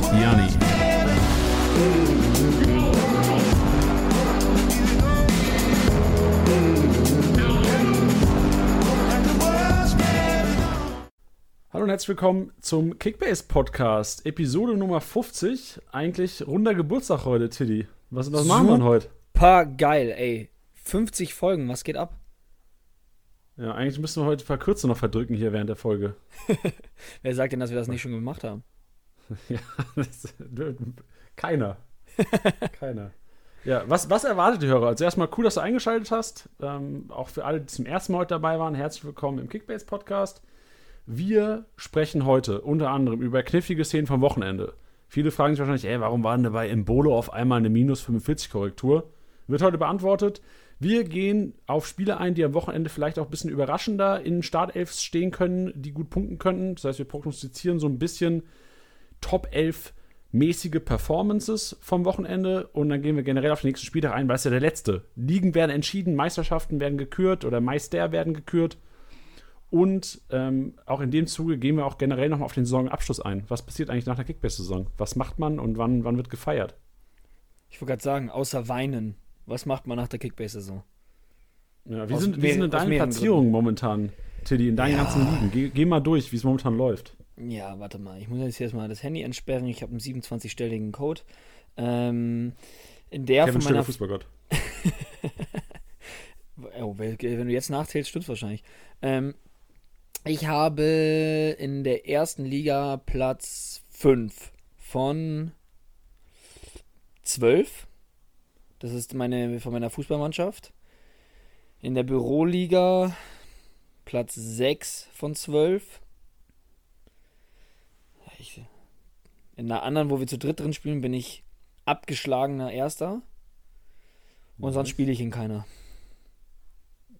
und Janni. Hallo und herzlich willkommen zum Kickbase Podcast, Episode Nummer 50. Eigentlich runder Geburtstag heute, Tiddy. Was, was machen wir denn heute? Super geil, ey. 50 Folgen, was geht ab? Ja, eigentlich müssen wir heute verkürzen noch verdrücken hier während der Folge. Wer sagt denn, dass wir das nicht schon gemacht haben? ja, das, keiner. keiner. Ja, was, was erwartet die Hörer? Also erstmal cool, dass du eingeschaltet hast. Ähm, auch für alle, die zum ersten Mal heute dabei waren, herzlich willkommen im Kickbase Podcast. Wir sprechen heute unter anderem über knifflige Szenen vom Wochenende. Viele fragen sich wahrscheinlich, ey, warum war denn dabei im Bolo auf einmal eine minus 45 Korrektur? Wird heute beantwortet. Wir gehen auf Spiele ein, die am Wochenende vielleicht auch ein bisschen überraschender in Startelfs stehen können, die gut punkten könnten. Das heißt, wir prognostizieren so ein bisschen Top 11 mäßige Performances vom Wochenende und dann gehen wir generell auf den nächsten Spieltag ein, weil es ja der letzte. Ligen werden entschieden, Meisterschaften werden gekürt oder Meister werden gekürt. Und ähm, auch in dem Zuge gehen wir auch generell nochmal auf den Saisonabschluss ein. Was passiert eigentlich nach der Kickbase-Saison? Was macht man und wann, wann wird gefeiert? Ich wollte gerade sagen, außer weinen, was macht man nach der Kickbase-Saison? Ja, wie, sind, wie sind denn deine Platzierungen momentan, Tiddy, in deinen ja. ganzen Ligen? Geh, geh mal durch, wie es momentan läuft. Ja, warte mal. Ich muss jetzt erstmal das Handy entsperren. Ich habe einen 27-stelligen Code. Ähm, in der Kevin von meiner Fußballgott. oh, wenn du jetzt nachzählst, stimmt wahrscheinlich. Ähm, ich habe in der ersten Liga Platz 5 von 12. Das ist meine von meiner Fußballmannschaft. In der Büroliga Platz 6 von 12. In der anderen, wo wir zu dritt drin spielen, bin ich abgeschlagener Erster. Und sonst spiele ich in keiner.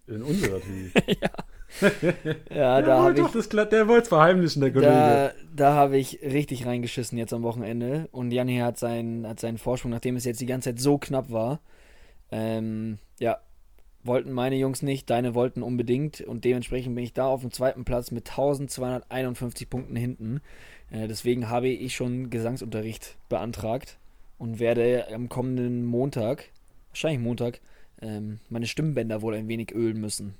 In unserer Team? ja. ja, da habe ich. Das, der wollte es verheimlichen, der Kollege. Da, da habe ich richtig reingeschissen jetzt am Wochenende. Und Janni hat seinen, hat seinen Vorsprung, nachdem es jetzt die ganze Zeit so knapp war. Ähm, ja, wollten meine Jungs nicht, deine wollten unbedingt. Und dementsprechend bin ich da auf dem zweiten Platz mit 1251 Punkten hinten. Äh, deswegen habe ich schon Gesangsunterricht beantragt und werde am kommenden Montag, wahrscheinlich Montag, ähm, meine Stimmbänder wohl ein wenig ölen müssen.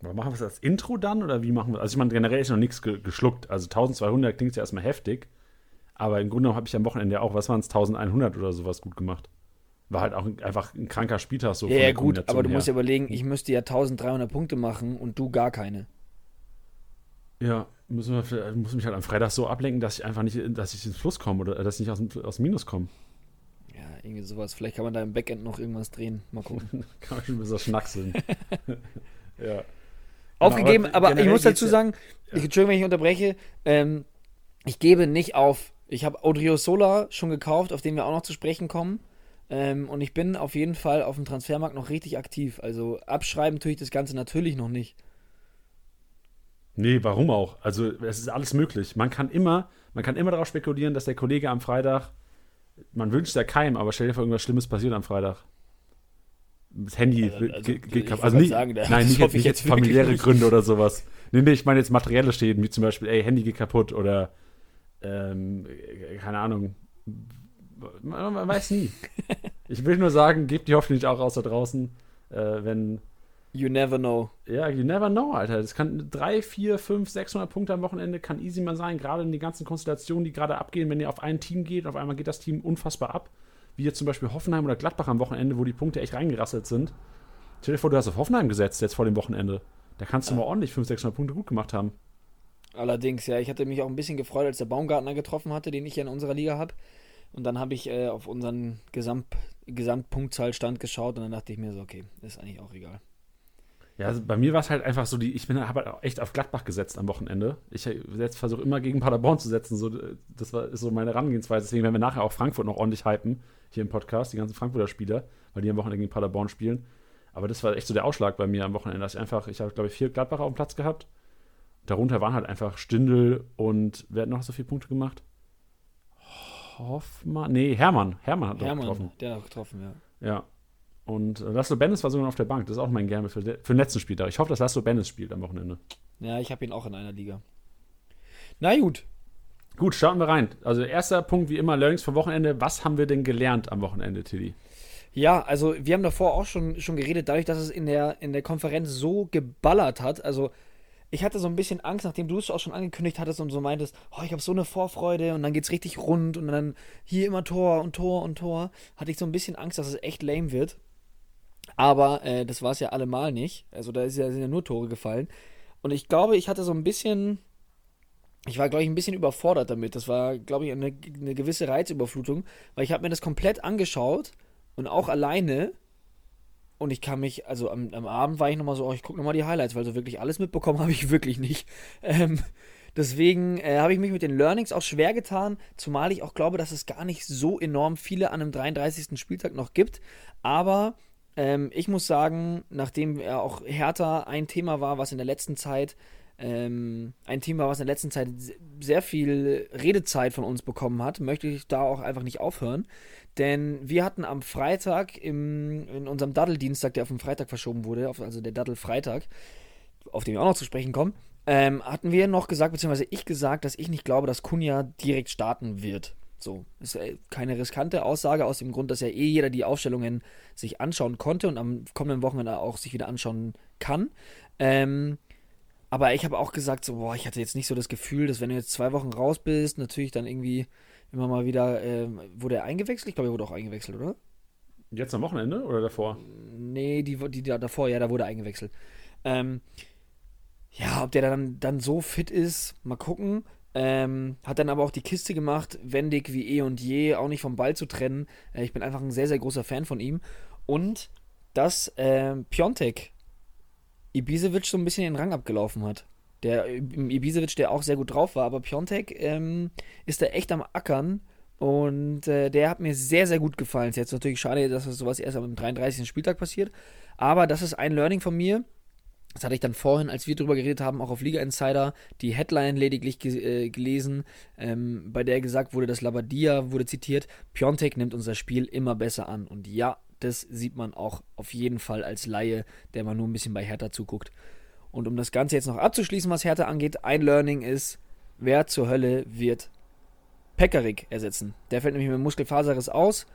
Aber machen wir es als Intro dann oder wie machen wir Also ich meine, generell ist noch nichts ge geschluckt. Also 1200 klingt ja erstmal heftig. Aber im Grunde habe ich am Wochenende auch, was waren es, 1100 oder sowas gut gemacht. War halt auch einfach ein kranker Spieltag so. Ja, ja gut, aber du her. musst ja überlegen, ich müsste ja 1300 Punkte machen und du gar keine. Ja, müssen wir, muss mich halt am Freitag so ablenken, dass ich einfach nicht, dass ich ins Fluss komme oder dass ich nicht aus, aus dem Minus komme. Ja, irgendwie sowas. Vielleicht kann man da im Backend noch irgendwas drehen. Mal gucken. kann man schon ein bisschen schnackseln. ja. Aufgegeben, aber, aber ich muss dazu sagen, ja. ich, Entschuldigung, wenn ich unterbreche, ähm, ich gebe nicht auf. Ich habe Odrio Sola schon gekauft, auf den wir auch noch zu sprechen kommen. Ähm, und ich bin auf jeden Fall auf dem Transfermarkt noch richtig aktiv. Also abschreiben tue ich das Ganze natürlich noch nicht. Nee, warum auch? Also es ist alles möglich. Man kann immer, man kann immer darauf spekulieren, dass der Kollege am Freitag, man wünscht ja keinem, aber stell dir vor, irgendwas Schlimmes passiert am Freitag. Das Handy also, also, geht kaputt. Also nicht, sagen, nein, nicht, jetzt, nicht jetzt familiäre Gründe oder sowas. Nee, nee, ich meine jetzt materielle Schäden, wie zum Beispiel, ey, Handy geht kaputt oder ähm, keine Ahnung. Man, man weiß nie. ich will nur sagen, gebt die hoffentlich auch aus da draußen, äh, wenn You never know. Ja, you never know, Alter. Das kann 3, 4, 5, 600 Punkte am Wochenende kann easy mal sein, gerade in den ganzen Konstellationen, die gerade abgehen, wenn ihr auf ein Team geht, auf einmal geht das Team unfassbar ab. Wie jetzt zum Beispiel Hoffenheim oder Gladbach am Wochenende, wo die Punkte echt reingerasselt sind. Stell dir vor, du hast auf Hoffenheim gesetzt jetzt vor dem Wochenende. Da kannst du mal ordentlich 500, 600 Punkte gut gemacht haben. Allerdings, ja. Ich hatte mich auch ein bisschen gefreut, als der Baumgartner getroffen hatte, den ich ja in unserer Liga habe. Und dann habe ich äh, auf unseren Gesamt Gesamtpunktzahlstand geschaut und dann dachte ich mir so, okay, ist eigentlich auch egal. Ja, also bei mir war es halt einfach so, die, ich bin habe halt echt auf Gladbach gesetzt am Wochenende. Ich versuche immer gegen Paderborn zu setzen. So, das war, ist so meine Herangehensweise. Deswegen werden wir nachher auch Frankfurt noch ordentlich hypen hier im Podcast, die ganzen Frankfurter Spieler, weil die am Wochenende gegen Paderborn spielen. Aber das war echt so der Ausschlag bei mir am Wochenende, dass ich einfach, ich habe glaube ich vier Gladbacher auf dem Platz gehabt. Darunter waren halt einfach Stindel und wer hat noch so viele Punkte gemacht? Hoffmann, nee, Hermann. Hermann hat Hermann, getroffen. Der hat getroffen, ja. Ja, und Laszlo Bennis war sogar noch auf der Bank. Das ist auch mein Gerne für, für den letzten Spieltag. Ich hoffe, dass Laszlo Bennis spielt am Wochenende. Ja, ich habe ihn auch in einer Liga. Na gut. Gut, starten wir rein. Also erster Punkt wie immer, Learnings vom Wochenende. Was haben wir denn gelernt am Wochenende, Tilly? Ja, also wir haben davor auch schon, schon geredet, dadurch, dass es in der, in der Konferenz so geballert hat. Also ich hatte so ein bisschen Angst, nachdem du es auch schon angekündigt hattest und so meintest, oh, ich habe so eine Vorfreude und dann geht es richtig rund und dann hier immer Tor und Tor und Tor, hatte ich so ein bisschen Angst, dass es echt lame wird. Aber äh, das war es ja allemal nicht. Also da ja, sind ja nur Tore gefallen. Und ich glaube, ich hatte so ein bisschen, ich war, glaube ich, ein bisschen überfordert damit. Das war, glaube ich, eine, eine gewisse Reizüberflutung, weil ich habe mir das komplett angeschaut und auch alleine. Und ich kann mich, also am, am Abend war ich nochmal so, oh, ich gucke nochmal die Highlights, weil so wirklich alles mitbekommen habe ich wirklich nicht. Ähm, deswegen äh, habe ich mich mit den Learnings auch schwer getan, zumal ich auch glaube, dass es gar nicht so enorm viele an einem 33. Spieltag noch gibt. Aber ähm, ich muss sagen, nachdem auch Hertha ein Thema war, was in der letzten Zeit ähm, ein Thema, was in der letzten Zeit sehr viel Redezeit von uns bekommen hat, möchte ich da auch einfach nicht aufhören. Denn wir hatten am Freitag im, in unserem Daddel-Dienstag, der auf den Freitag verschoben wurde, auf, also der Daddel-Freitag, auf den wir auch noch zu sprechen kommen, ähm, hatten wir noch gesagt, beziehungsweise ich gesagt, dass ich nicht glaube, dass Kunja direkt starten wird. So, ist keine riskante Aussage aus dem Grund, dass ja eh jeder die Aufstellungen sich anschauen konnte und am kommenden Wochenende auch sich wieder anschauen kann. Ähm, aber ich habe auch gesagt, so, boah, ich hatte jetzt nicht so das Gefühl, dass wenn du jetzt zwei Wochen raus bist, natürlich dann irgendwie immer mal wieder, äh, wurde er eingewechselt? Ich glaube, er wurde auch eingewechselt, oder? Jetzt am Wochenende oder davor? Nee, die, die, die davor, ja, da wurde eingewechselt. Ähm, ja, ob der dann, dann so fit ist, mal gucken. Ähm, hat dann aber auch die Kiste gemacht, wendig wie eh und je, auch nicht vom Ball zu trennen. Äh, ich bin einfach ein sehr, sehr großer Fan von ihm. Und dass äh, Piontek Ibisevic so ein bisschen den Rang abgelaufen hat. Der Ibisevic, der auch sehr gut drauf war, aber Piontek ähm, ist da echt am Ackern und äh, der hat mir sehr, sehr gut gefallen. Ist jetzt natürlich schade, dass das sowas erst am 33. Spieltag passiert, aber das ist ein Learning von mir. Das hatte ich dann vorhin, als wir drüber geredet haben, auch auf Liga Insider die Headline lediglich ge äh, gelesen, ähm, bei der gesagt wurde, dass Labadia wurde zitiert, Piontek nimmt unser Spiel immer besser an. Und ja, das sieht man auch auf jeden Fall als Laie, der man nur ein bisschen bei Hertha zuguckt. Und um das Ganze jetzt noch abzuschließen, was Hertha angeht, ein Learning ist, wer zur Hölle wird Pekarik ersetzen? Der fällt nämlich mit Muskelfaserriss aus.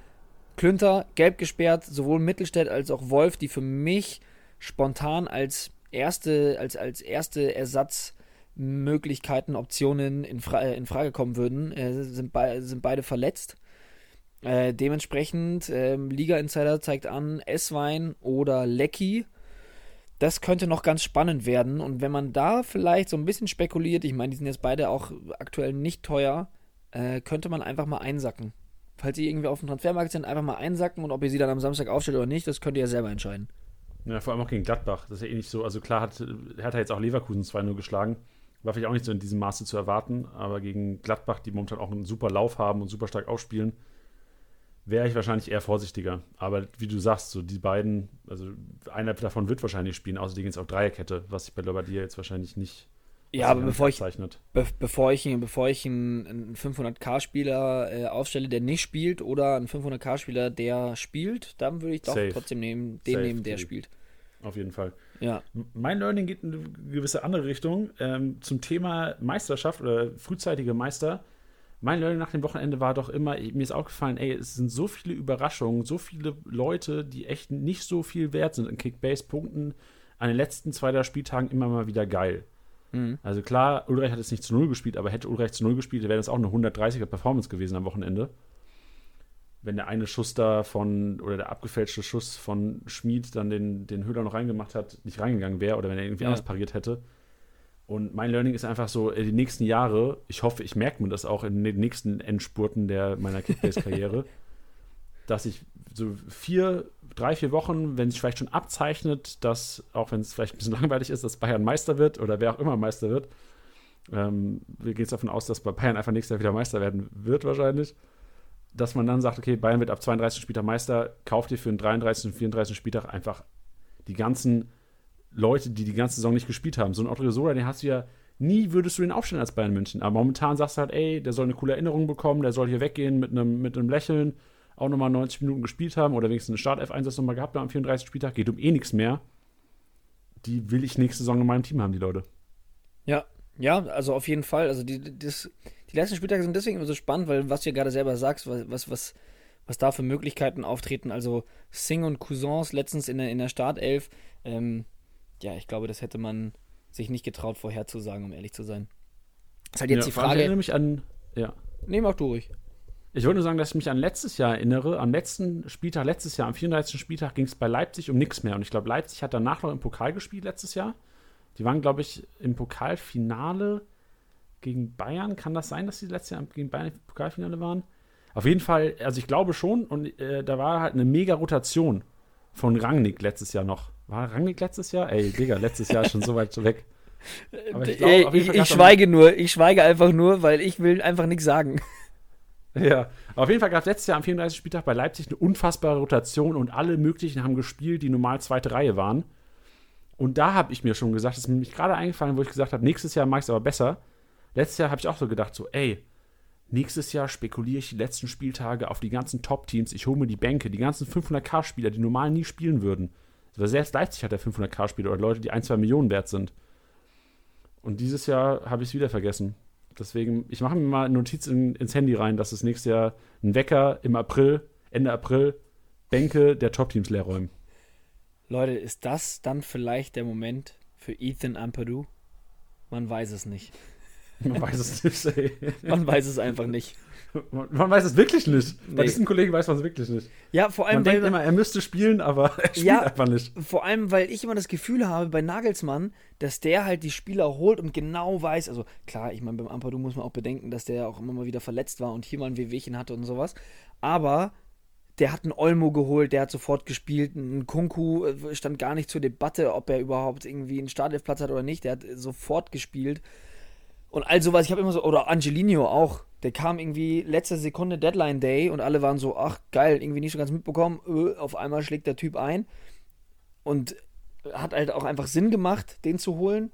Klünter, gelb gesperrt, sowohl Mittelstädt als auch Wolf, die für mich spontan als erste, als, als erste Ersatzmöglichkeiten, Optionen in, Fra in Frage kommen würden, äh, sind, be sind beide verletzt. Äh, dementsprechend, äh, Liga Insider zeigt an, Esswein oder Lecky. Das könnte noch ganz spannend werden. Und wenn man da vielleicht so ein bisschen spekuliert, ich meine, die sind jetzt beide auch aktuell nicht teuer, äh, könnte man einfach mal einsacken. Falls ihr irgendwie auf dem Transfermarkt sind, einfach mal einsacken und ob ihr sie dann am Samstag aufstellt oder nicht, das könnt ihr ja selber entscheiden. Ja, vor allem auch gegen Gladbach. Das ist ja eh nicht so. Also klar hat Hertha jetzt auch Leverkusen 2-0 geschlagen. War vielleicht auch nicht so in diesem Maße zu erwarten, aber gegen Gladbach, die momentan auch einen super Lauf haben und super stark aufspielen, wäre ich wahrscheinlich eher vorsichtiger. Aber wie du sagst, so die beiden, also einer davon wird wahrscheinlich spielen, außerdem geht es auch Dreierkette, was sich bei Lobadia jetzt wahrscheinlich nicht. Ja, aber bevor ich, be bevor ich, bevor ich einen, einen 500k-Spieler äh, aufstelle, der nicht spielt, oder einen 500k-Spieler, der spielt, dann würde ich doch Safe. trotzdem nehmen, den Safe, nehmen, der spielt. Auf jeden Fall. Ja. Mein Learning geht in eine gewisse andere Richtung. Ähm, zum Thema Meisterschaft oder frühzeitige Meister mein Learning nach dem Wochenende war doch immer, mir ist aufgefallen, ey, es sind so viele Überraschungen, so viele Leute, die echt nicht so viel wert sind in Kickbase-Punkten an den letzten zwei, drei Spieltagen immer mal wieder geil. Mhm. Also klar, Ulreich hat jetzt nicht zu Null gespielt, aber hätte Ulreich zu Null gespielt, wäre das auch eine 130er Performance gewesen am Wochenende. Wenn der eine Schuss da von, oder der abgefälschte Schuss von Schmid dann den, den Höhler noch reingemacht hat, nicht reingegangen wäre oder wenn er irgendwie ja. anders pariert hätte und mein Learning ist einfach so, äh, die nächsten Jahre, ich hoffe, ich merke mir das auch in den nächsten Endspurten der, meiner Kickbase-Karriere, dass ich so vier, drei, vier Wochen, wenn es vielleicht schon abzeichnet, dass, auch wenn es vielleicht ein bisschen langweilig ist, dass Bayern Meister wird oder wer auch immer Meister wird, ähm, wir gehen davon aus, dass Bayern einfach nächstes Jahr wieder Meister werden wird, wahrscheinlich, dass man dann sagt, okay, Bayern wird ab 32. Spieltag Meister, kauft ihr für den 33. und 34. Spieltag einfach die ganzen Leute, die die ganze Saison nicht gespielt haben. So ein Otto Sola, den hast du ja nie würdest du den aufstellen als Bayern München. Aber momentan sagst du halt, ey, der soll eine coole Erinnerung bekommen, der soll hier weggehen mit einem, mit einem Lächeln, auch nochmal 90 Minuten gespielt haben oder wenigstens einen Start-F-Einsatz nochmal gehabt haben am 34. Spieltag, geht um eh nichts mehr. Die will ich nächste Saison in meinem Team haben, die Leute. Ja, Ja, also auf jeden Fall. Also die, das, die letzten Spieltage sind deswegen immer so spannend, weil was du ja gerade selber sagst, was, was, was, was da für Möglichkeiten auftreten. Also Singh und Cousins letztens in der, in der Startelf. Ähm, ja, ich glaube, das hätte man sich nicht getraut vorherzusagen, um ehrlich zu sein. ist halt jetzt ja, die Frage. Ich erinnere mich an. Ja. Nehm auch durch. Ich wollte nur sagen, dass ich mich an letztes Jahr erinnere. Am letzten Spieltag, letztes Jahr, am 34. Spieltag ging es bei Leipzig um nichts mehr. Und ich glaube, Leipzig hat danach noch im Pokal gespielt letztes Jahr. Die waren, glaube ich, im Pokalfinale gegen Bayern. Kann das sein, dass sie letztes Jahr gegen Bayern im Pokalfinale waren? Auf jeden Fall, also ich glaube schon. Und äh, da war halt eine mega Rotation von Rangnick letztes Jahr noch. War Rangnick letztes Jahr? Ey, Digga, letztes Jahr schon so weit weg. Aber ich, glaub, Ey, ich, ich schweige nur. Ich schweige einfach nur, weil ich will einfach nichts sagen. Ja, auf jeden Fall gab es letztes Jahr am 34. Spieltag bei Leipzig eine unfassbare Rotation und alle möglichen haben gespielt, die normal zweite Reihe waren. Und da habe ich mir schon gesagt, das ist mir gerade eingefallen, wo ich gesagt habe, nächstes Jahr mache ich es aber besser. Letztes Jahr habe ich auch so gedacht, so, ey, nächstes Jahr spekuliere ich die letzten Spieltage auf die ganzen Top-Teams, ich hole mir die Bänke, die ganzen 500k-Spieler, die normal nie spielen würden. Also selbst Leipzig hat ja 500k-Spieler oder Leute, die ein, zwei Millionen wert sind. Und dieses Jahr habe ich es wieder vergessen. Deswegen, ich mache mir mal eine Notiz in, ins Handy rein, dass es nächstes Jahr ein Wecker im April, Ende April, Bänke der Top-Teams leer räumen. Leute, ist das dann vielleicht der Moment für Ethan Ampadu? Man weiß es nicht. Man weiß es nicht. Man weiß es einfach nicht. Man weiß es wirklich nicht. Nee. Bei diesen Kollegen weiß man es wirklich nicht. Ja, vor allem. Man denkt immer, er müsste spielen, aber er spielt ja, einfach nicht. Vor allem, weil ich immer das Gefühl habe bei Nagelsmann, dass der halt die Spieler holt und genau weiß. Also klar, ich meine, beim Ampadu muss man auch bedenken, dass der auch immer mal wieder verletzt war und hier mal ein Wehwehchen hatte und sowas. Aber der hat einen Olmo geholt, der hat sofort gespielt. Ein Kunku äh, stand gar nicht zur Debatte, ob er überhaupt irgendwie einen Startelfplatz hat oder nicht. Der hat sofort gespielt. Und all sowas, ich habe immer so, oder Angelino auch, der kam irgendwie letzte Sekunde Deadline Day und alle waren so, ach geil, irgendwie nicht so ganz mitbekommen. Öh, auf einmal schlägt der Typ ein und hat halt auch einfach Sinn gemacht, den zu holen.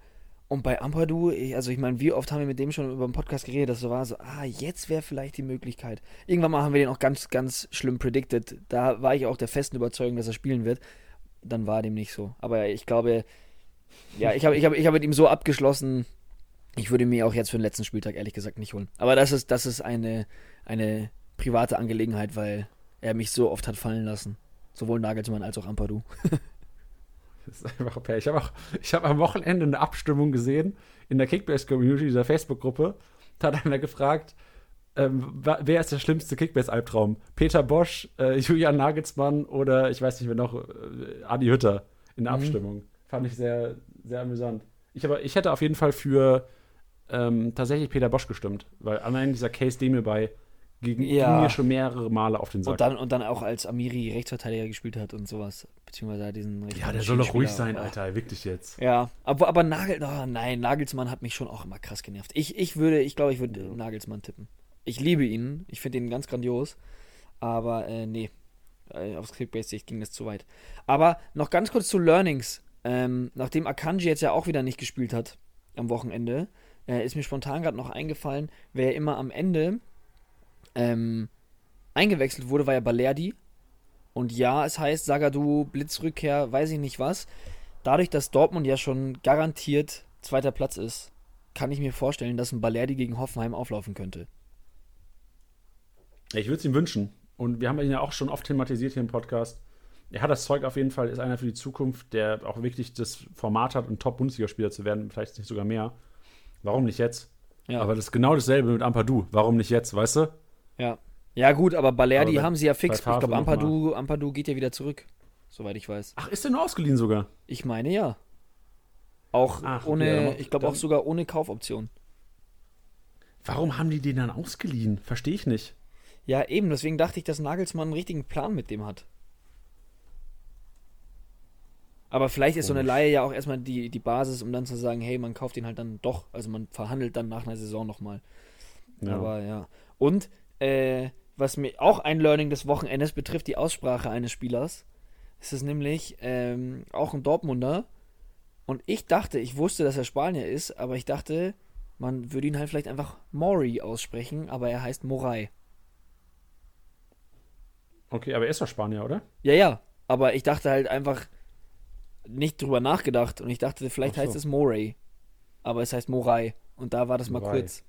Und bei Ampadu, also ich meine, wie oft haben wir mit dem schon über den Podcast geredet, dass so war so, ah, jetzt wäre vielleicht die Möglichkeit. Irgendwann mal haben wir den auch ganz, ganz schlimm predicted. Da war ich auch der festen Überzeugung, dass er spielen wird. Dann war dem nicht so. Aber ich glaube, ja, ich habe ich hab, ich hab mit ihm so abgeschlossen, ich würde mir auch jetzt für den letzten Spieltag ehrlich gesagt nicht holen. Aber das ist, das ist eine, eine private Angelegenheit, weil er mich so oft hat fallen lassen. Sowohl Nagelsmann als auch Ampadu. das ist einfach okay. Ich habe auch, ich habe am Wochenende eine Abstimmung gesehen in der Kickbase-Community, dieser Facebook-Gruppe. Da hat einer gefragt, ähm, wer ist der schlimmste Kickbase-Albtraum? Peter Bosch, äh, Julian Nagelsmann oder ich weiß nicht, wer noch, äh, Adi Hütter in der mhm. Abstimmung. Fand ich sehr, sehr amüsant. Ich, aber, ich hätte auf jeden Fall für ähm, tatsächlich Peter Bosch gestimmt, weil allein dieser Case Demir bei gegen ja. mir schon mehrere Male auf den Sack. Und dann, und dann auch als Amiri Rechtsverteidiger gespielt hat und sowas. Beziehungsweise diesen Ja, der soll doch ruhig sein, Alter, wirklich jetzt. Ja, aber, aber Nagel, oh nein, Nagelsmann hat mich schon auch immer krass genervt. Ich, ich würde, ich glaube, ich würde ja. Nagelsmann tippen. Ich liebe ihn, ich finde ihn ganz grandios, aber äh, nee, äh, aufs Clickbase-Sicht ging das zu weit. Aber noch ganz kurz zu Learnings. Ähm, nachdem Akanji jetzt ja auch wieder nicht gespielt hat am Wochenende, äh, ist mir spontan gerade noch eingefallen, wer immer am Ende ähm, eingewechselt wurde, war ja Balerdi. Und ja, es heißt Sagadu, Blitzrückkehr, weiß ich nicht was. Dadurch, dass Dortmund ja schon garantiert zweiter Platz ist, kann ich mir vorstellen, dass ein Balerdi gegen Hoffenheim auflaufen könnte. Ich würde es ihm wünschen. Und wir haben ihn ja auch schon oft thematisiert hier im Podcast. Er hat das Zeug auf jeden Fall, ist einer für die Zukunft, der auch wirklich das Format hat, ein Top-Bundesligaspieler zu werden, vielleicht nicht sogar mehr. Warum nicht jetzt? Ja. Aber das ist genau dasselbe mit Ampadu. Warum nicht jetzt, weißt du? Ja. Ja, gut, aber Balerdi aber haben sie ja fix. Ich glaube, Ampadu, Ampadu geht ja wieder zurück, soweit ich weiß. Ach, ist der nur ausgeliehen sogar? Ich meine ja. Auch Ach, ohne, okay, ich glaube auch sogar ohne Kaufoption. Warum haben die den dann ausgeliehen? Verstehe ich nicht. Ja, eben, deswegen dachte ich, dass Nagelsmann einen richtigen Plan mit dem hat. Aber vielleicht ist so eine Laie ja auch erstmal die, die Basis, um dann zu sagen, hey, man kauft ihn halt dann doch. Also man verhandelt dann nach einer Saison nochmal. Ja. Aber ja. Und äh, was mir auch ein Learning des Wochenendes betrifft, die Aussprache eines Spielers. ist Es nämlich ähm, auch ein Dortmunder. Und ich dachte, ich wusste, dass er Spanier ist, aber ich dachte, man würde ihn halt vielleicht einfach Mori aussprechen, aber er heißt Morai. Okay, aber er ist doch Spanier, oder? Ja, ja. Aber ich dachte halt einfach, nicht drüber nachgedacht und ich dachte, vielleicht so. heißt es Moray. Aber es heißt Morai. Und da war das mal Wobei. kurz.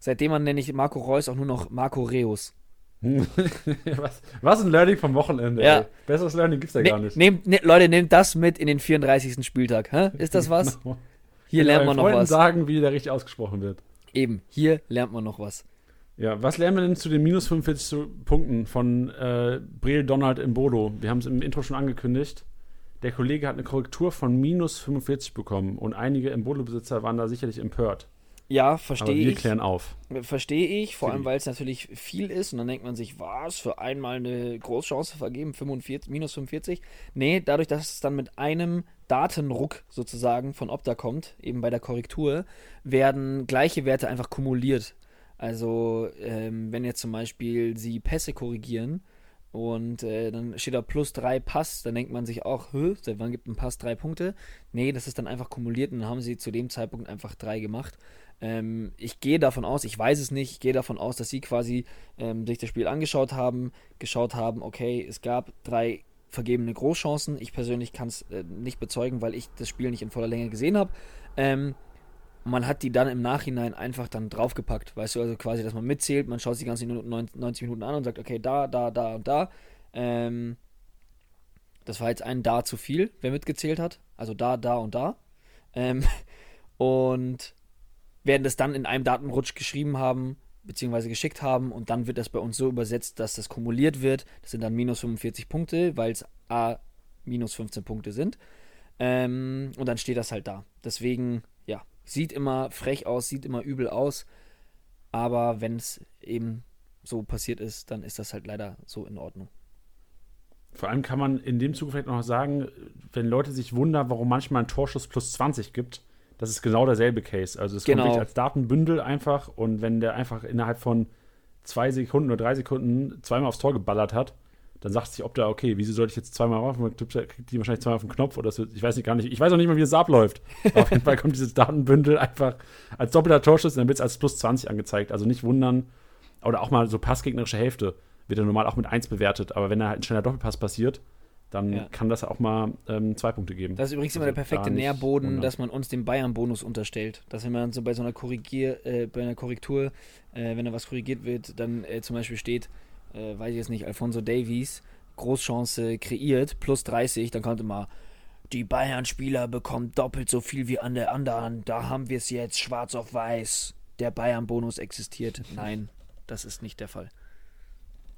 Seitdem man nenne ich Marco Reus auch nur noch Marco Reus. was, was ein Learning vom Wochenende. Ja. Ey. Besseres Learning gibt's ja Ne, gar nicht. nehmt, ne, Leute, nehmt das mit in den 34. Spieltag. Hä? Ist das was? Genau. Hier lernt man noch Freunden was. sagen, wie der richtig ausgesprochen wird. Eben, hier lernt man noch was. Ja, was lernen wir denn zu den minus 45 zu- Punkten von äh, Breel Donald im Bodo? Wir haben es im Intro schon angekündigt. Der Kollege hat eine Korrektur von minus 45 bekommen und einige im Bodo-Besitzer waren da sicherlich empört. Ja, verstehe wir ich. klären auf. Verstehe ich, vor allem weil es natürlich viel ist und dann denkt man sich, was, für einmal eine Großchance vergeben, 45, minus 45? Nee, dadurch, dass es dann mit einem Datenruck sozusagen von Opta kommt, eben bei der Korrektur, werden gleiche Werte einfach kumuliert. Also, ähm, wenn jetzt zum Beispiel sie Pässe korrigieren und äh, dann steht da plus drei Pass, dann denkt man sich auch, hä, seit wann gibt ein Pass drei Punkte? Nee, das ist dann einfach kumuliert und dann haben sie zu dem Zeitpunkt einfach drei gemacht. Ähm, ich gehe davon aus, ich weiß es nicht, ich gehe davon aus, dass sie quasi ähm, sich das Spiel angeschaut haben, geschaut haben, okay, es gab drei vergebene Großchancen. Ich persönlich kann es äh, nicht bezeugen, weil ich das Spiel nicht in voller Länge gesehen habe. Ähm, und man hat die dann im Nachhinein einfach dann draufgepackt, weißt du, also quasi, dass man mitzählt, man schaut sich die ganzen Minuten, 90 Minuten an und sagt, okay, da, da, da und da. Ähm, das war jetzt ein da zu viel, wer mitgezählt hat. Also da, da und da. Ähm, und werden das dann in einem Datenrutsch geschrieben haben, beziehungsweise geschickt haben und dann wird das bei uns so übersetzt, dass das kumuliert wird. Das sind dann minus 45 Punkte, weil es A minus 15 Punkte sind. Ähm, und dann steht das halt da. Deswegen, sieht immer frech aus, sieht immer übel aus. Aber wenn es eben so passiert ist, dann ist das halt leider so in Ordnung. Vor allem kann man in dem Zuge vielleicht noch sagen, wenn Leute sich wundern, warum manchmal ein Torschuss plus 20 gibt, das ist genau derselbe Case. Also es Genau. kommt als Datenbündel einfach und wenn der einfach innerhalb von zwei Sekunden oder drei Sekunden zweimal aufs Tor geballert hat, dann sagt sich, ob da, okay, wieso sollte ich jetzt zweimal rauf? Man kriegt die wahrscheinlich zweimal auf den Knopf oder wird, ich weiß nicht gar nicht. Ich weiß auch nicht mal, wie das abläuft. Auf jeden Fall kommt dieses Datenbündel einfach als doppelter Torschuss und dann wird es als plus 20 angezeigt. Also nicht wundern. Oder auch mal so passgegnerische Hälfte wird er normal auch mit 1 bewertet. Aber wenn da halt ein schneller Doppelpass passiert, dann Ja. kann das auch mal ähm, zwei Punkte geben. Das ist übrigens immer Also der perfekte Nährboden, wundern. dass man uns den Bayern-Bonus unterstellt. Dass wenn man so bei so einer Korrigier, äh, bei einer Korrektur, äh, wenn da was korrigiert wird, dann äh, zum Beispiel steht, äh, weiß ich jetzt nicht, Alfonso Davies, Großchance kreiert, plus 30, dann kommt immer, die Bayern-Spieler bekommen doppelt so viel wie an der anderen, da haben wir es jetzt schwarz auf weiß. Der Bayern-Bonus existiert. Nein, das ist nicht der Fall.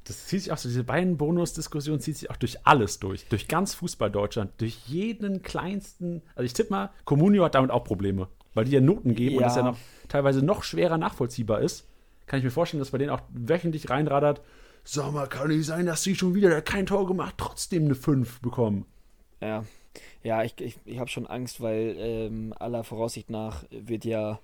Das zieht sich auch so, diese beiden Bonusdiskussion zieht sich auch durch alles durch. Durch ganz Fußball-Deutschland, durch jeden kleinsten. Also ich tippe mal, Comunio hat damit auch Probleme, weil die ja Noten geben und Ja. das ja noch teilweise noch schwerer nachvollziehbar ist. Kann ich mir vorstellen, dass bei denen auch wöchentlich reinradert. Sag mal, kann nicht sein, dass sie schon wieder, der kein Tor gemacht, trotzdem eine 5 bekommen. Ja, ja, ich, ich, ich habe schon Angst, weil ähm, aller Voraussicht nach wird ja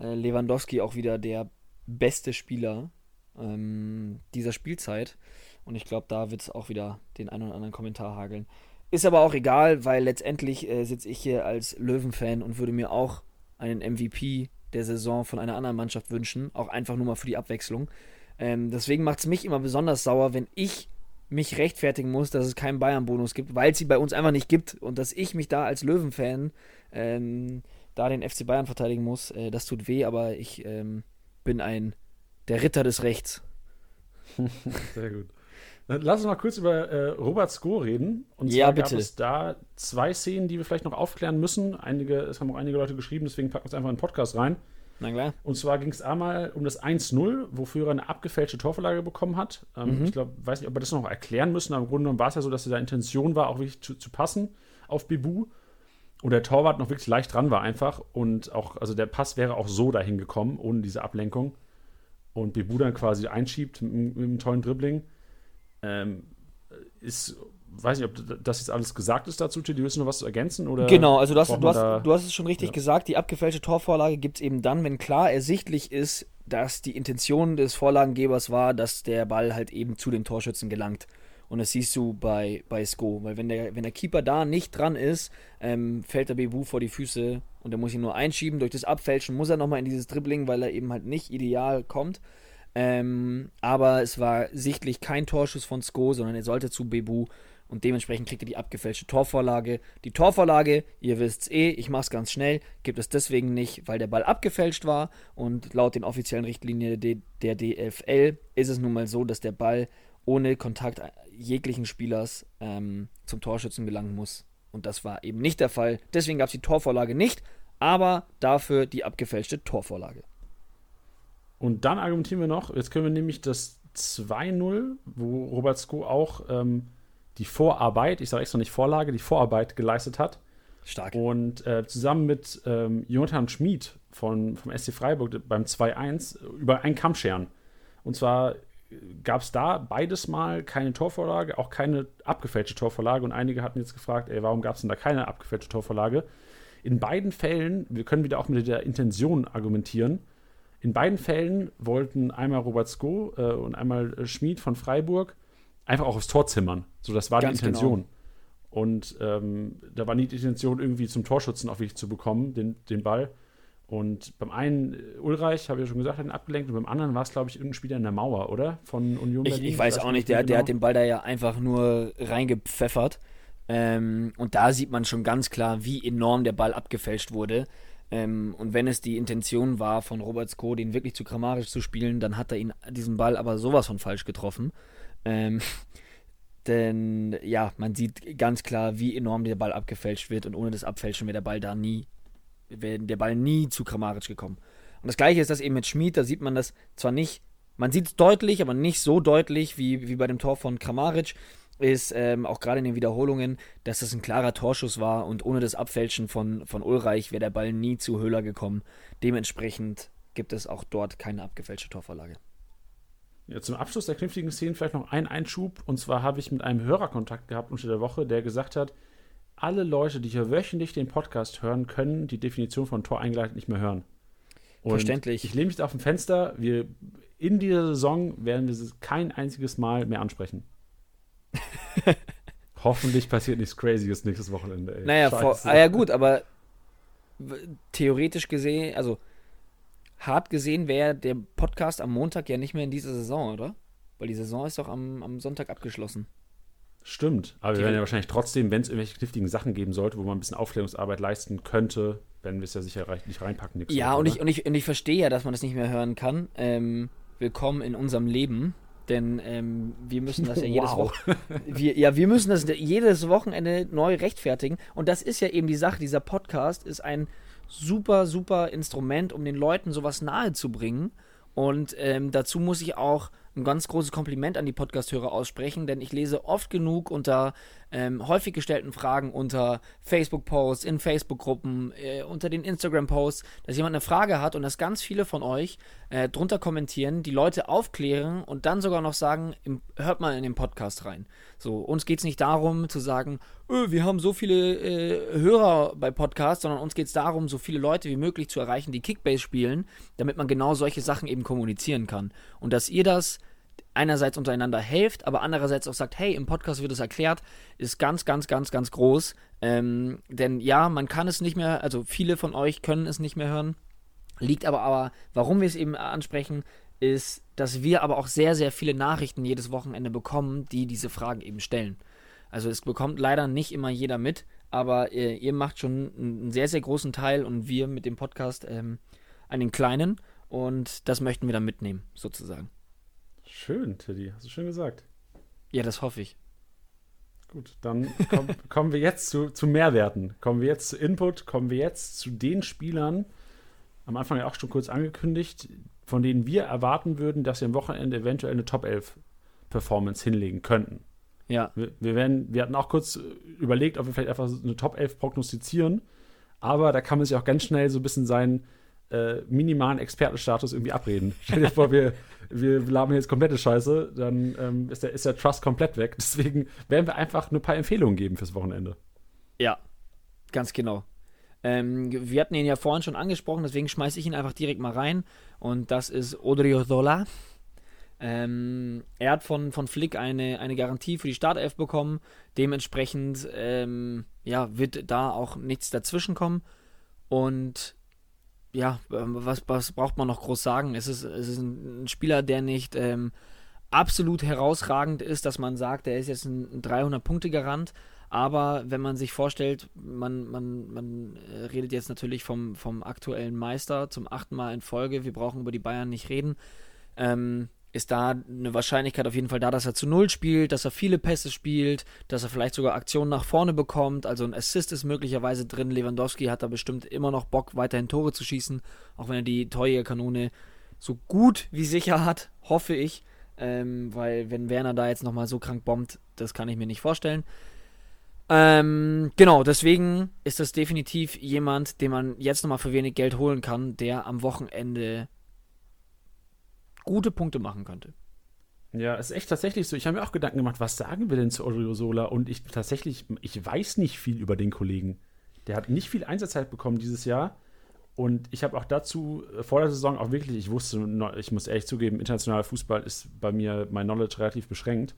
äh, Lewandowski auch wieder der beste Spieler ähm, dieser Spielzeit. Und ich glaube, da wird es auch wieder den einen oder anderen Kommentar hageln. Ist aber auch egal, weil letztendlich äh, sitze ich hier als Löwen-Fan und würde mir auch einen MVP der Saison von einer anderen Mannschaft wünschen. Auch einfach nur mal für die Abwechslung. Ähm, deswegen macht es mich immer besonders sauer, wenn ich mich rechtfertigen muss, dass es keinen Bayern-Bonus gibt, weil es sie bei uns einfach nicht gibt und dass ich mich da als Löwen-Fan ähm, da den FC Bayern verteidigen muss. Äh, das tut weh, aber ich ähm, bin ein der Ritter des Rechts. Sehr gut. Dann Lass uns mal kurz über äh, Robert Sko reden. Und zwar Ja, gab bitte. es da zwei Szenen, die wir vielleicht noch aufklären müssen. Einige, es haben auch einige Leute geschrieben, deswegen packen wir es einfach in den Podcast rein. Na klar. Und zwar ging es einmal um das 1-0, wofür er eine abgefälschte Torverlage bekommen hat. Ähm, Mhm. Ich glaube, weiß nicht, ob wir das noch erklären müssen, aber im Grunde genommen war es ja so, dass da Intention war, auch wirklich zu, zu passen auf Bebu. Und der Torwart noch wirklich leicht dran war einfach. Und auch, also der Pass wäre auch so dahin gekommen, ohne diese Ablenkung. Und Bebu dann quasi einschiebt mit, mit einem tollen Dribbling. Ähm, ist, weiß nicht, ob das jetzt alles gesagt ist dazu, Tilly. Willst du noch was zu ergänzen? Oder Genau, also du hast, du, hast, du hast es schon richtig Ja. gesagt, die abgefälschte Torvorlage gibt es eben dann, wenn klar ersichtlich ist, dass die Intention des Vorlagengebers war, dass der Ball halt eben zu den Torschützen gelangt. Und das siehst du bei, bei Sko, weil wenn der, wenn der Keeper da nicht dran ist, ähm, fällt der Bebu vor die Füße und er muss ihn nur einschieben. Durch das Abfälschen muss er nochmal in dieses Dribbling, weil er eben halt nicht ideal kommt. Ähm, aber es war sichtlich kein Torschuss von Sko, sondern er sollte zu Bebu und dementsprechend kriegt er die abgefälschte Torvorlage. Die Torvorlage, ihr wisst es eh, ich mache es ganz schnell, gibt es deswegen nicht, weil der Ball abgefälscht war und laut den offiziellen Richtlinien der DFL ist es nun mal so, dass der Ball ohne Kontakt jeglichen Spielers ähm, zum Torschützen gelangen muss. Und das war eben nicht der Fall. Deswegen gab es die Torvorlage nicht, aber dafür die abgefälschte Torvorlage. Und dann argumentieren wir noch, jetzt können wir nämlich das 2-0, wo Robert Sko auch ähm, die Vorarbeit, ich sage extra nicht Vorlage, die Vorarbeit geleistet hat. Stark. Und äh, zusammen mit ähm, Jonathan Schmid von, vom SC Freiburg beim 2-1 über einen Kamm scheren. Und zwar gab es da beides mal keine Torvorlage, auch keine abgefälschte Torvorlage. Und einige hatten jetzt gefragt, ey, warum gab es denn da keine abgefälschte Torvorlage? In beiden Fällen, wir können wieder auch mit der Intention argumentieren, in beiden Fällen wollten einmal Robert Sko äh, und einmal äh, Schmid von Freiburg einfach auch aufs Tor zimmern. So, das war Ganz die Intention. Genau. Und ähm, da war nicht die Intention, irgendwie zum Torschützen auch wirklich zu bekommen, den, den Ball. Und beim einen, äh, Ulreich, habe ich ja schon gesagt, hat ihn abgelenkt. Und beim anderen war es, glaube ich, irgendein Spieler in der Mauer, oder? Von Union Berlin. Ich, ich weiß auch nicht, der, genau. der hat den Ball da ja einfach nur reingepfeffert. Ähm, und da sieht man schon ganz klar, wie enorm der Ball abgefälscht wurde. Ähm, und wenn es die Intention war von Robert Sko, den wirklich zu grammarisch zu spielen, dann hat er ihn diesen Ball aber sowas von falsch getroffen. Ähm, denn ja, man sieht ganz klar, wie enorm der Ball abgefälscht wird und ohne das Abfälschen wäre der Ball da nie, wäre der Ball nie zu grammarisch gekommen. Und das gleiche ist das eben mit Schmid, da sieht man das zwar nicht, man sieht es deutlich, aber nicht so deutlich wie, wie bei dem Tor von Kramaric ist ähm, auch gerade in den Wiederholungen, dass das ein klarer Torschuss war und ohne das Abfälschen von, von Ulreich wäre der Ball nie zu Höhler gekommen. Dementsprechend gibt es auch dort keine abgefälschte Torvorlage. Ja, zum Abschluss der künftigen Szenen vielleicht noch ein Einschub. Und zwar habe ich mit einem Hörer Kontakt gehabt unter der Woche, der gesagt hat, alle Leute, die hier wöchentlich den Podcast hören, können die Definition von Tor eingeleitet nicht mehr hören. Und Verständlich. Ich lehne mich da auf dem Fenster. Wir in dieser Saison werden wir es kein einziges Mal mehr ansprechen. Hoffentlich passiert nichts Crazyes nächstes Wochenende. Ey. Naja, vor, ah ja gut, aber theoretisch gesehen, also hart gesehen wäre der Podcast am Montag ja nicht mehr in dieser Saison, oder? Weil die Saison ist doch am, am Sonntag abgeschlossen. Stimmt, aber wir werden ja wahrscheinlich trotzdem, wenn es irgendwelche kniffligen Sachen geben sollte, wo man ein bisschen Aufklärungsarbeit leisten könnte, werden wir es ja sicher nicht reinpacken. Ja, Woche, und, ich, und, ich, und ich verstehe ja, dass man das nicht mehr hören kann. Ähm, willkommen in unserem Leben. Denn ähm, wir müssen das ja jedes wow. wir, ja, wir müssen das jedes Wochenende neu rechtfertigen. Und das ist ja eben die Sache. Dieser Podcast ist ein super, super Instrument, um den Leuten sowas nahe zu bringen. Und ähm, dazu muss ich auch ein ganz großes Kompliment an die Podcast-Hörer aussprechen, denn ich lese oft genug unter ähm, häufig gestellten Fragen, unter Facebook-Posts, in Facebook-Gruppen, äh, unter den Instagram-Posts, dass jemand eine Frage hat und dass ganz viele von euch äh, drunter kommentieren, die Leute aufklären und dann sogar noch sagen, im, hört mal in den Podcast rein. So, uns geht es nicht darum zu sagen, wir haben so viele äh, Hörer bei Podcasts, sondern uns geht es darum, so viele Leute wie möglich zu erreichen, die Kickbase spielen, damit man genau solche Sachen eben kommunizieren kann. Und dass ihr das einerseits untereinander helft, aber andererseits auch sagt, hey, im Podcast wird es erklärt, ist ganz, ganz, ganz, ganz groß. Ähm, denn ja, man kann es nicht mehr, also viele von euch können es nicht mehr hören. Liegt aber aber, warum wir es eben ansprechen, ist, dass wir aber auch sehr, sehr viele Nachrichten jedes Wochenende bekommen, die diese Fragen eben stellen. Also es bekommt leider nicht immer jeder mit, aber äh, ihr macht schon einen sehr, sehr großen Teil und wir mit dem Podcast ähm, einen kleinen und das möchten wir dann mitnehmen, sozusagen. Schön, Teddy, hast du schön gesagt. Ja, das hoffe ich. Gut, dann komm, kommen wir jetzt zu, zu Mehrwerten. Kommen wir jetzt zu Input, kommen wir jetzt zu den Spielern, am Anfang ja auch schon kurz angekündigt, von denen wir erwarten würden, dass sie am Wochenende eventuell eine Top 11 Performance hinlegen könnten. Ja. Wir, wir, werden, wir hatten auch kurz überlegt, ob wir vielleicht einfach eine Top 11 prognostizieren, aber da kann man sich auch ganz schnell so ein bisschen seinen äh, minimalen Expertenstatus irgendwie abreden. Stell dir vor, wir, wir labern jetzt komplette Scheiße, dann ähm, ist, der, ist der Trust komplett weg. Deswegen werden wir einfach nur ein paar Empfehlungen geben fürs Wochenende. Ja, ganz genau. Ähm, wir hatten ihn ja vorhin schon angesprochen, deswegen schmeiße ich ihn einfach direkt mal rein. Und das ist Odriozola. Ähm, er hat von, von Flick eine, eine Garantie für die Startelf bekommen. Dementsprechend ähm, ja, wird da auch nichts dazwischen kommen. Und ja, ähm, was, was braucht man noch groß sagen? Es ist, es ist ein Spieler, der nicht ähm, absolut herausragend ist, dass man sagt, er ist jetzt ein 300-Punkte-Garant. Aber wenn man sich vorstellt, man, man, man äh, redet jetzt natürlich vom, vom aktuellen Meister zum achten Mal in Folge, wir brauchen über die Bayern nicht reden, ähm, ist da eine Wahrscheinlichkeit auf jeden Fall da, dass er zu Null spielt, dass er viele Pässe spielt, dass er vielleicht sogar Aktionen nach vorne bekommt. Also ein Assist ist möglicherweise drin. Lewandowski hat da bestimmt immer noch Bock, weiterhin Tore zu schießen, auch wenn er die Kanone so gut wie sicher hat, hoffe ich. Ähm, weil wenn Werner da jetzt nochmal so krank bombt, das kann ich mir nicht vorstellen. Ähm, genau, deswegen ist das definitiv jemand, den man jetzt nochmal für wenig Geld holen kann, der am Wochenende gute Punkte machen könnte. Ja, es ist echt tatsächlich so. Ich habe mir auch Gedanken gemacht, was sagen wir denn zu Odriozola? Und ich tatsächlich, ich weiß nicht viel über den Kollegen. Der hat nicht viel Einsatzzeit bekommen dieses Jahr. Und ich habe auch dazu äh, vor der Saison auch wirklich, ich wusste, ich muss ehrlich zugeben, internationaler Fußball ist bei mir mein Knowledge relativ beschränkt.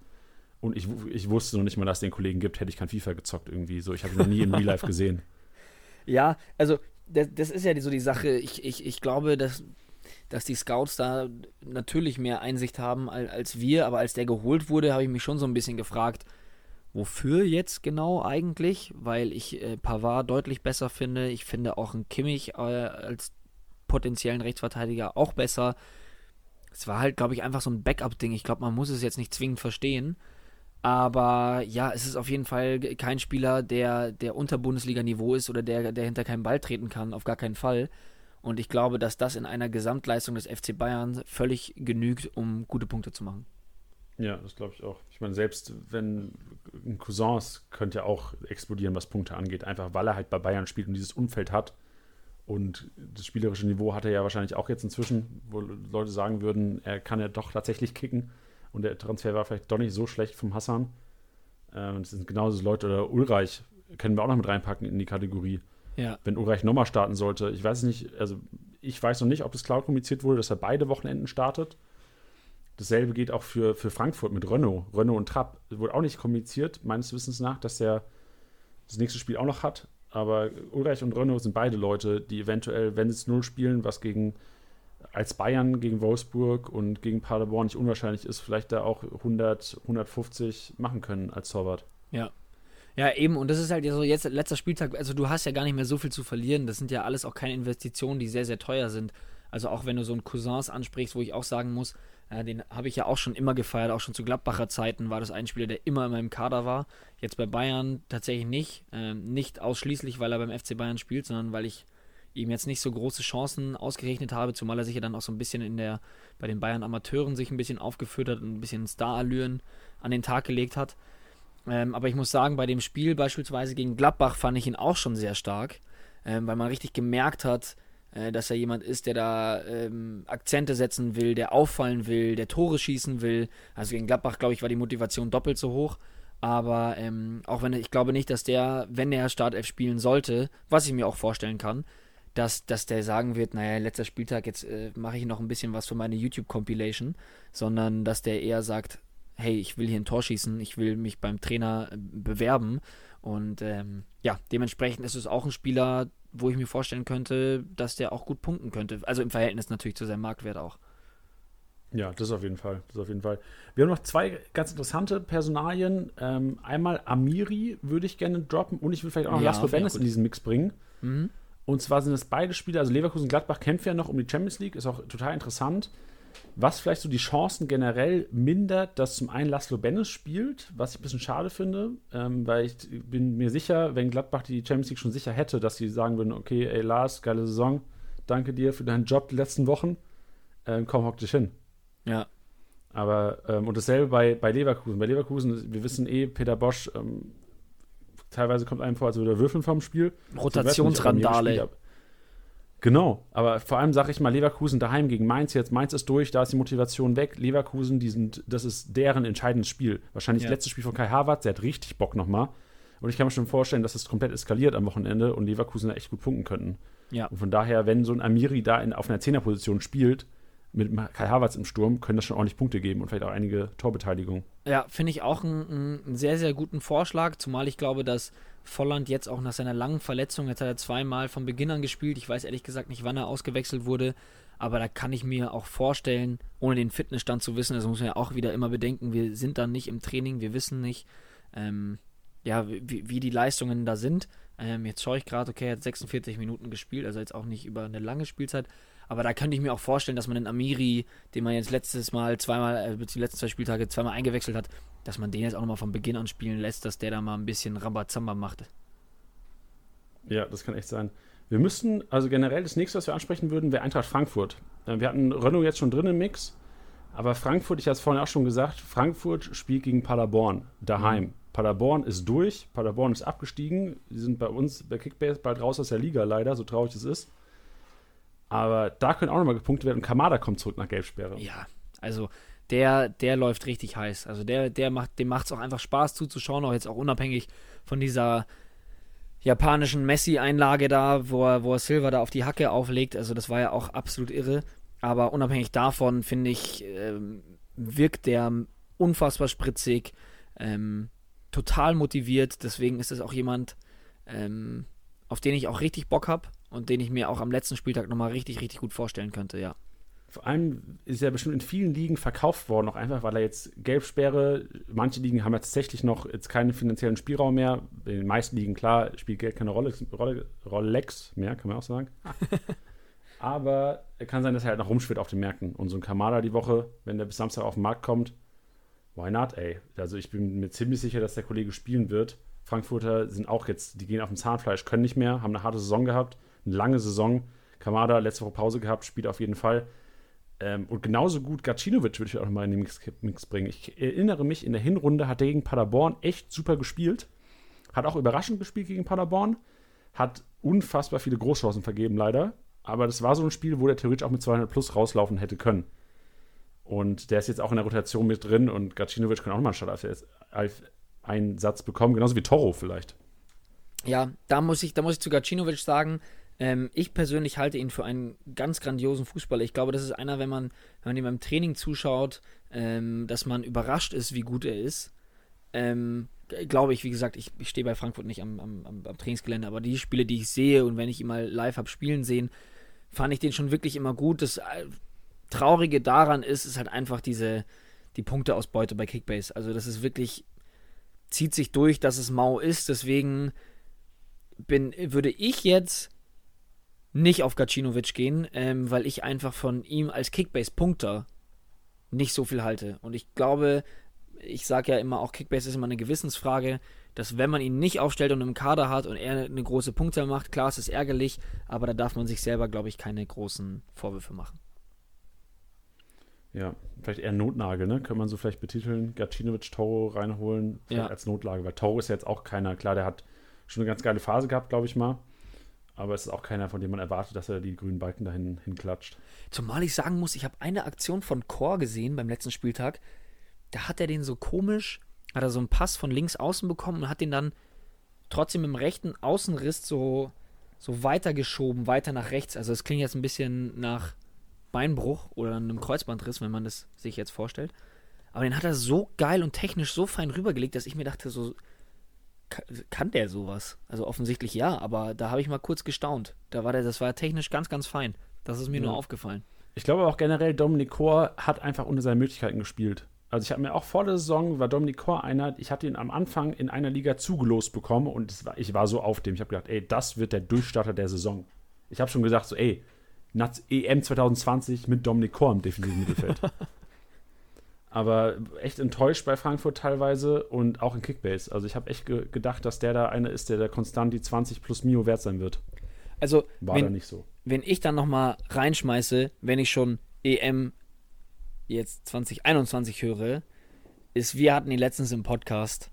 Und ich, ich wusste noch nicht mal, dass es den Kollegen gibt, hätte ich kein FIFA gezockt irgendwie. So, ich habe ihn noch nie in Real Life gesehen. Ja, also das, das, ist ja so die Sache. Ich, ich, ich glaube, dass dass die Scouts da natürlich mehr Einsicht haben als wir, aber als der geholt wurde, habe ich mich schon so ein bisschen gefragt, wofür jetzt genau eigentlich, weil ich äh, Pavard deutlich besser finde. Ich finde auch ein Kimmich äh, als potenziellen Rechtsverteidiger auch besser. Es war halt, glaube ich, einfach so ein Backup-Ding. Ich glaube, man muss es jetzt nicht zwingend verstehen. Aber ja, es ist auf jeden Fall kein Spieler, der, der unter Bundesliga-Niveau ist oder der, der hinter keinen Ball treten kann, auf gar keinen Fall. Und ich glaube, dass das in einer Gesamtleistung des FC Bayern völlig genügt, um gute Punkte zu machen. Ja, das glaube ich auch. Ich meine, selbst wenn ein Cousins könnte ja auch explodieren, was Punkte angeht, einfach weil er halt bei Bayern spielt und dieses Umfeld hat. Und das spielerische Niveau hat er ja wahrscheinlich auch jetzt inzwischen, wo Leute sagen würden, er kann ja doch tatsächlich kicken. Und der Transfer war vielleicht doch nicht so schlecht vom Hassan. Ähm, das sind genauso Leute, oder Ulreich können wir auch noch mit reinpacken in die Kategorie. Ja. Wenn Ulreich nochmal starten sollte, ich weiß nicht, also ich weiß noch nicht, ob das klar kommuniziert wurde, dass er beide Wochenenden startet. Dasselbe geht auch für, für Frankfurt mit Renault. Renault und Trapp. Wurde auch nicht kommuniziert, meines Wissens nach, dass er das nächste Spiel auch noch hat. Aber Ulreich und Renault sind beide Leute, die eventuell, wenn sie Null spielen, was gegen als Bayern gegen Wolfsburg und gegen Paderborn nicht unwahrscheinlich ist, vielleicht da auch 100, 150 machen können als Torwart. Ja, ja, eben, und das ist halt so jetzt letzter Spieltag, also du hast ja gar nicht mehr so viel zu verlieren. Das sind ja alles auch keine Investitionen, die sehr, sehr teuer sind. Also auch wenn du so einen Cousins ansprichst, wo ich auch sagen muss, äh, den habe ich ja auch schon immer gefeiert, auch schon zu Gladbacher Zeiten war das ein Spieler, der immer in meinem Kader war. Jetzt bei Bayern tatsächlich nicht. Ähm, nicht ausschließlich, weil er beim FC Bayern spielt, sondern weil ich ihm jetzt nicht so große Chancen ausgerechnet habe, zumal er sich ja dann auch so ein bisschen in der, bei den Bayern Amateuren sich ein bisschen aufgeführt hat und ein bisschen Star-Allüren an den Tag gelegt hat. Ähm, aber ich muss sagen, bei dem Spiel beispielsweise gegen Gladbach fand ich ihn auch schon sehr stark, ähm, weil man richtig gemerkt hat, äh, dass er jemand ist, der da ähm, Akzente setzen will, der auffallen will, der Tore schießen will. Also gegen Gladbach, glaube ich, war die Motivation doppelt so hoch. Aber ähm, auch wenn ich glaube nicht, dass der, wenn er Startelf spielen sollte, was ich mir auch vorstellen kann, dass, dass der sagen wird, naja, letzter Spieltag, jetzt äh, mache ich noch ein bisschen was für meine YouTube-Compilation, sondern dass der eher sagt, hey, ich will hier ein Tor schießen, ich will mich beim Trainer äh, bewerben. Und ähm, ja, dementsprechend ist es auch ein Spieler, wo ich mir vorstellen könnte, dass der auch gut punkten könnte. Also im Verhältnis natürlich zu seinem Marktwert auch. Ja, das auf jeden Fall. Das auf jeden Fall. Wir haben noch zwei ganz interessante Personalien. Ähm, einmal Amiri würde ich gerne droppen und ich will vielleicht auch noch ja, Laszlo Bennis in diesen Mix bringen. Mhm. Und zwar sind es beide Spieler, also Leverkusen Gladbach kämpfen ja noch um die Champions League, ist auch total interessant was vielleicht so die Chancen generell mindert, dass zum einen Laszlo Bennis spielt, was ich ein bisschen schade finde, ähm, weil ich bin mir sicher, wenn Gladbach die Champions League schon sicher hätte, dass sie sagen würden, okay, ey Lars, geile Saison, danke dir für deinen Job die letzten Wochen, ähm, komm, hock dich hin. Ja. Aber, ähm, und dasselbe bei, bei Leverkusen. Bei Leverkusen, wir wissen eh, Peter Bosch, ähm, teilweise kommt einem vor, als würde er würfeln vom Spiel. Rotationsrandale. Genau, aber vor allem sage ich mal Leverkusen daheim gegen Mainz jetzt. Mainz ist durch, da ist die Motivation weg. Leverkusen, die sind, das ist deren entscheidendes Spiel. Wahrscheinlich ja. das letzte Spiel von Kai Havertz, der hat richtig Bock nochmal. Und ich kann mir schon vorstellen, dass es komplett eskaliert am Wochenende und Leverkusen da echt gut punkten könnten. Ja. Und von daher, wenn so ein Amiri da in, auf einer Zehnerposition spielt, mit Kai Havertz im Sturm, können das schon ordentlich Punkte geben und vielleicht auch einige Torbeteiligung. Ja, finde ich auch einen, sehr, sehr guten Vorschlag, zumal ich glaube, dass Volland jetzt auch nach seiner langen Verletzung, jetzt hat er zweimal von Beginn an gespielt. Ich weiß ehrlich gesagt nicht, wann er ausgewechselt wurde. Aber da kann ich mir auch vorstellen, ohne den Fitnessstand zu wissen, das muss man ja auch wieder immer bedenken, wir sind dann nicht im Training, wir wissen nicht, ähm, ja, wie, wie die Leistungen da sind. Ähm, jetzt schaue ich gerade, okay, er hat 46 Minuten gespielt, also jetzt auch nicht über eine lange Spielzeit. Aber da könnte ich mir auch vorstellen, dass man den Amiri, den man jetzt letztes Mal zweimal, äh, die letzten zwei Spieltage zweimal eingewechselt hat, dass man den jetzt auch nochmal von Beginn an spielen lässt, dass der da mal ein bisschen Rambazamba macht. Ja, das kann echt sein. Wir müssten, also generell das nächste, was wir ansprechen würden, wäre Eintracht Frankfurt. Äh, wir hatten Renault jetzt schon drin im Mix, aber Frankfurt, ich hatte es vorhin auch schon gesagt, Frankfurt spielt gegen Paderborn daheim. Mhm. Paderborn ist durch, Paderborn ist abgestiegen. Sie sind bei uns bei Kickbase bald raus aus der Liga, leider, so traurig es ist. Aber da können auch nochmal gepunktet werden und Kamada kommt zurück nach Gelbsperre. Ja, also der, der läuft richtig heiß. Also der, der macht, dem macht es auch einfach Spaß zuzuschauen, auch jetzt auch unabhängig von dieser japanischen Messi-Einlage da, wo er, wo er Silva da auf die Hacke auflegt. Also das war ja auch absolut irre. Aber unabhängig davon, finde ich, ähm, wirkt der unfassbar spritzig, ähm, total motiviert. Deswegen ist es auch jemand, ähm, auf den ich auch richtig Bock habe und den ich mir auch am letzten Spieltag nochmal richtig, richtig gut vorstellen könnte, ja. Vor allem ist er bestimmt in vielen Ligen verkauft worden, auch einfach, weil er jetzt Gelbsperre, manche Ligen haben ja tatsächlich noch jetzt keinen finanziellen Spielraum mehr. In den meisten Ligen, klar, spielt Geld keine Rolle, Rolle, Rolex mehr, kann man auch sagen. Aber es kann sein, dass er halt noch rumschwirrt auf den Märkten. Und so ein Kamada die Woche, wenn der bis Samstag auf den Markt kommt, why not, ey? Also ich bin mir ziemlich sicher, dass der Kollege spielen wird. Frankfurter sind auch jetzt, die gehen auf dem Zahnfleisch, können nicht mehr, haben eine harte Saison gehabt eine lange Saison. Kamada letzte Woche Pause gehabt, spielt auf jeden Fall. Ähm, und genauso gut Gacinovic würde ich auch mal in den Mix, Mix, bringen. Ich erinnere mich, in der Hinrunde hat er gegen Paderborn echt super gespielt. Hat auch überraschend gespielt gegen Paderborn. Hat unfassbar viele Großchancen vergeben, leider. Aber das war so ein Spiel, wo der theoretisch auch mit 200 plus rauslaufen hätte können. Und der ist jetzt auch in der Rotation mit drin und Gacinovic kann auch mal einen Einsatz bekommen, genauso wie Toro vielleicht. Ja, da muss ich, da muss ich zu Gacinovic sagen, ähm, ich persönlich halte ihn für einen ganz grandiosen Fußballer. Ich glaube, das ist einer, wenn man, wenn man ihm beim Training zuschaut, ähm, dass man überrascht ist, wie gut er ist. Ähm, glaube ich, wie gesagt, ich, ich stehe bei Frankfurt nicht am, am, am, Trainingsgelände, aber die Spiele, die ich sehe und wenn ich ihn mal live habe spielen sehen, fand ich den schon wirklich immer gut. Das äh, Traurige daran ist, ist halt einfach diese, die Punkteausbeute bei Kickbase. Also das ist wirklich, zieht sich durch, dass es mau ist, deswegen bin, würde ich jetzt nicht auf Gacinovic gehen, ähm, weil ich einfach von ihm als Kickbase-Punkter nicht so viel halte. Und ich glaube, ich sage ja immer, auch Kickbase ist immer eine Gewissensfrage, dass wenn man ihn nicht aufstellt und im Kader hat und er eine große Punkte macht, klar, es ist ärgerlich, aber da darf man sich selber, glaube ich, keine großen Vorwürfe machen. Ja, vielleicht eher Notnagel, ne? Kann man so vielleicht betiteln. Gacinovic, Toro reinholen ja. als Notlage, weil Toro ist ja jetzt auch keiner. Klar, der hat schon eine ganz geile Phase gehabt, glaube ich mal. Aber es ist auch keiner, von dem man erwartet, dass er die grünen Balken dahin hinklatscht. Zumal ich sagen muss, ich habe eine Aktion von Chor gesehen beim letzten Spieltag. Da hat er den so komisch, hat er so einen Pass von links außen bekommen und hat den dann trotzdem im rechten Außenriss so, so weitergeschoben, weiter nach rechts. Also es klingt jetzt ein bisschen nach Beinbruch oder einem Kreuzbandriss, wenn man das sich jetzt vorstellt. Aber den hat er so geil und technisch so fein rübergelegt, dass ich mir dachte, so, kann der sowas? Also offensichtlich ja, aber da habe ich mal kurz gestaunt. Da war der, das war technisch ganz, ganz fein. Das ist mir ja. nur aufgefallen. Ich glaube auch generell, Dominik Kor hat einfach unter seinen Möglichkeiten gespielt. Also ich habe mir auch vor der Saison, war Dominik Kor einer, ich hatte ihn am Anfang in einer Liga zugelost bekommen und war, ich war so auf dem. Ich habe gedacht, ey, das wird der Durchstarter der Saison. Ich habe schon gesagt, so, ey, EM 2020 mit Dominik Kor im defensiven Mittelfeld. aber echt enttäuscht bei Frankfurt teilweise und auch in Kickbase. Also ich habe echt ge gedacht, dass der da einer ist, der da konstant die 20 plus Mio wert sein wird. Also war wenn, da nicht so. Wenn ich dann noch mal reinschmeiße, wenn ich schon EM jetzt 2021 höre, ist wir hatten ihn letztens im Podcast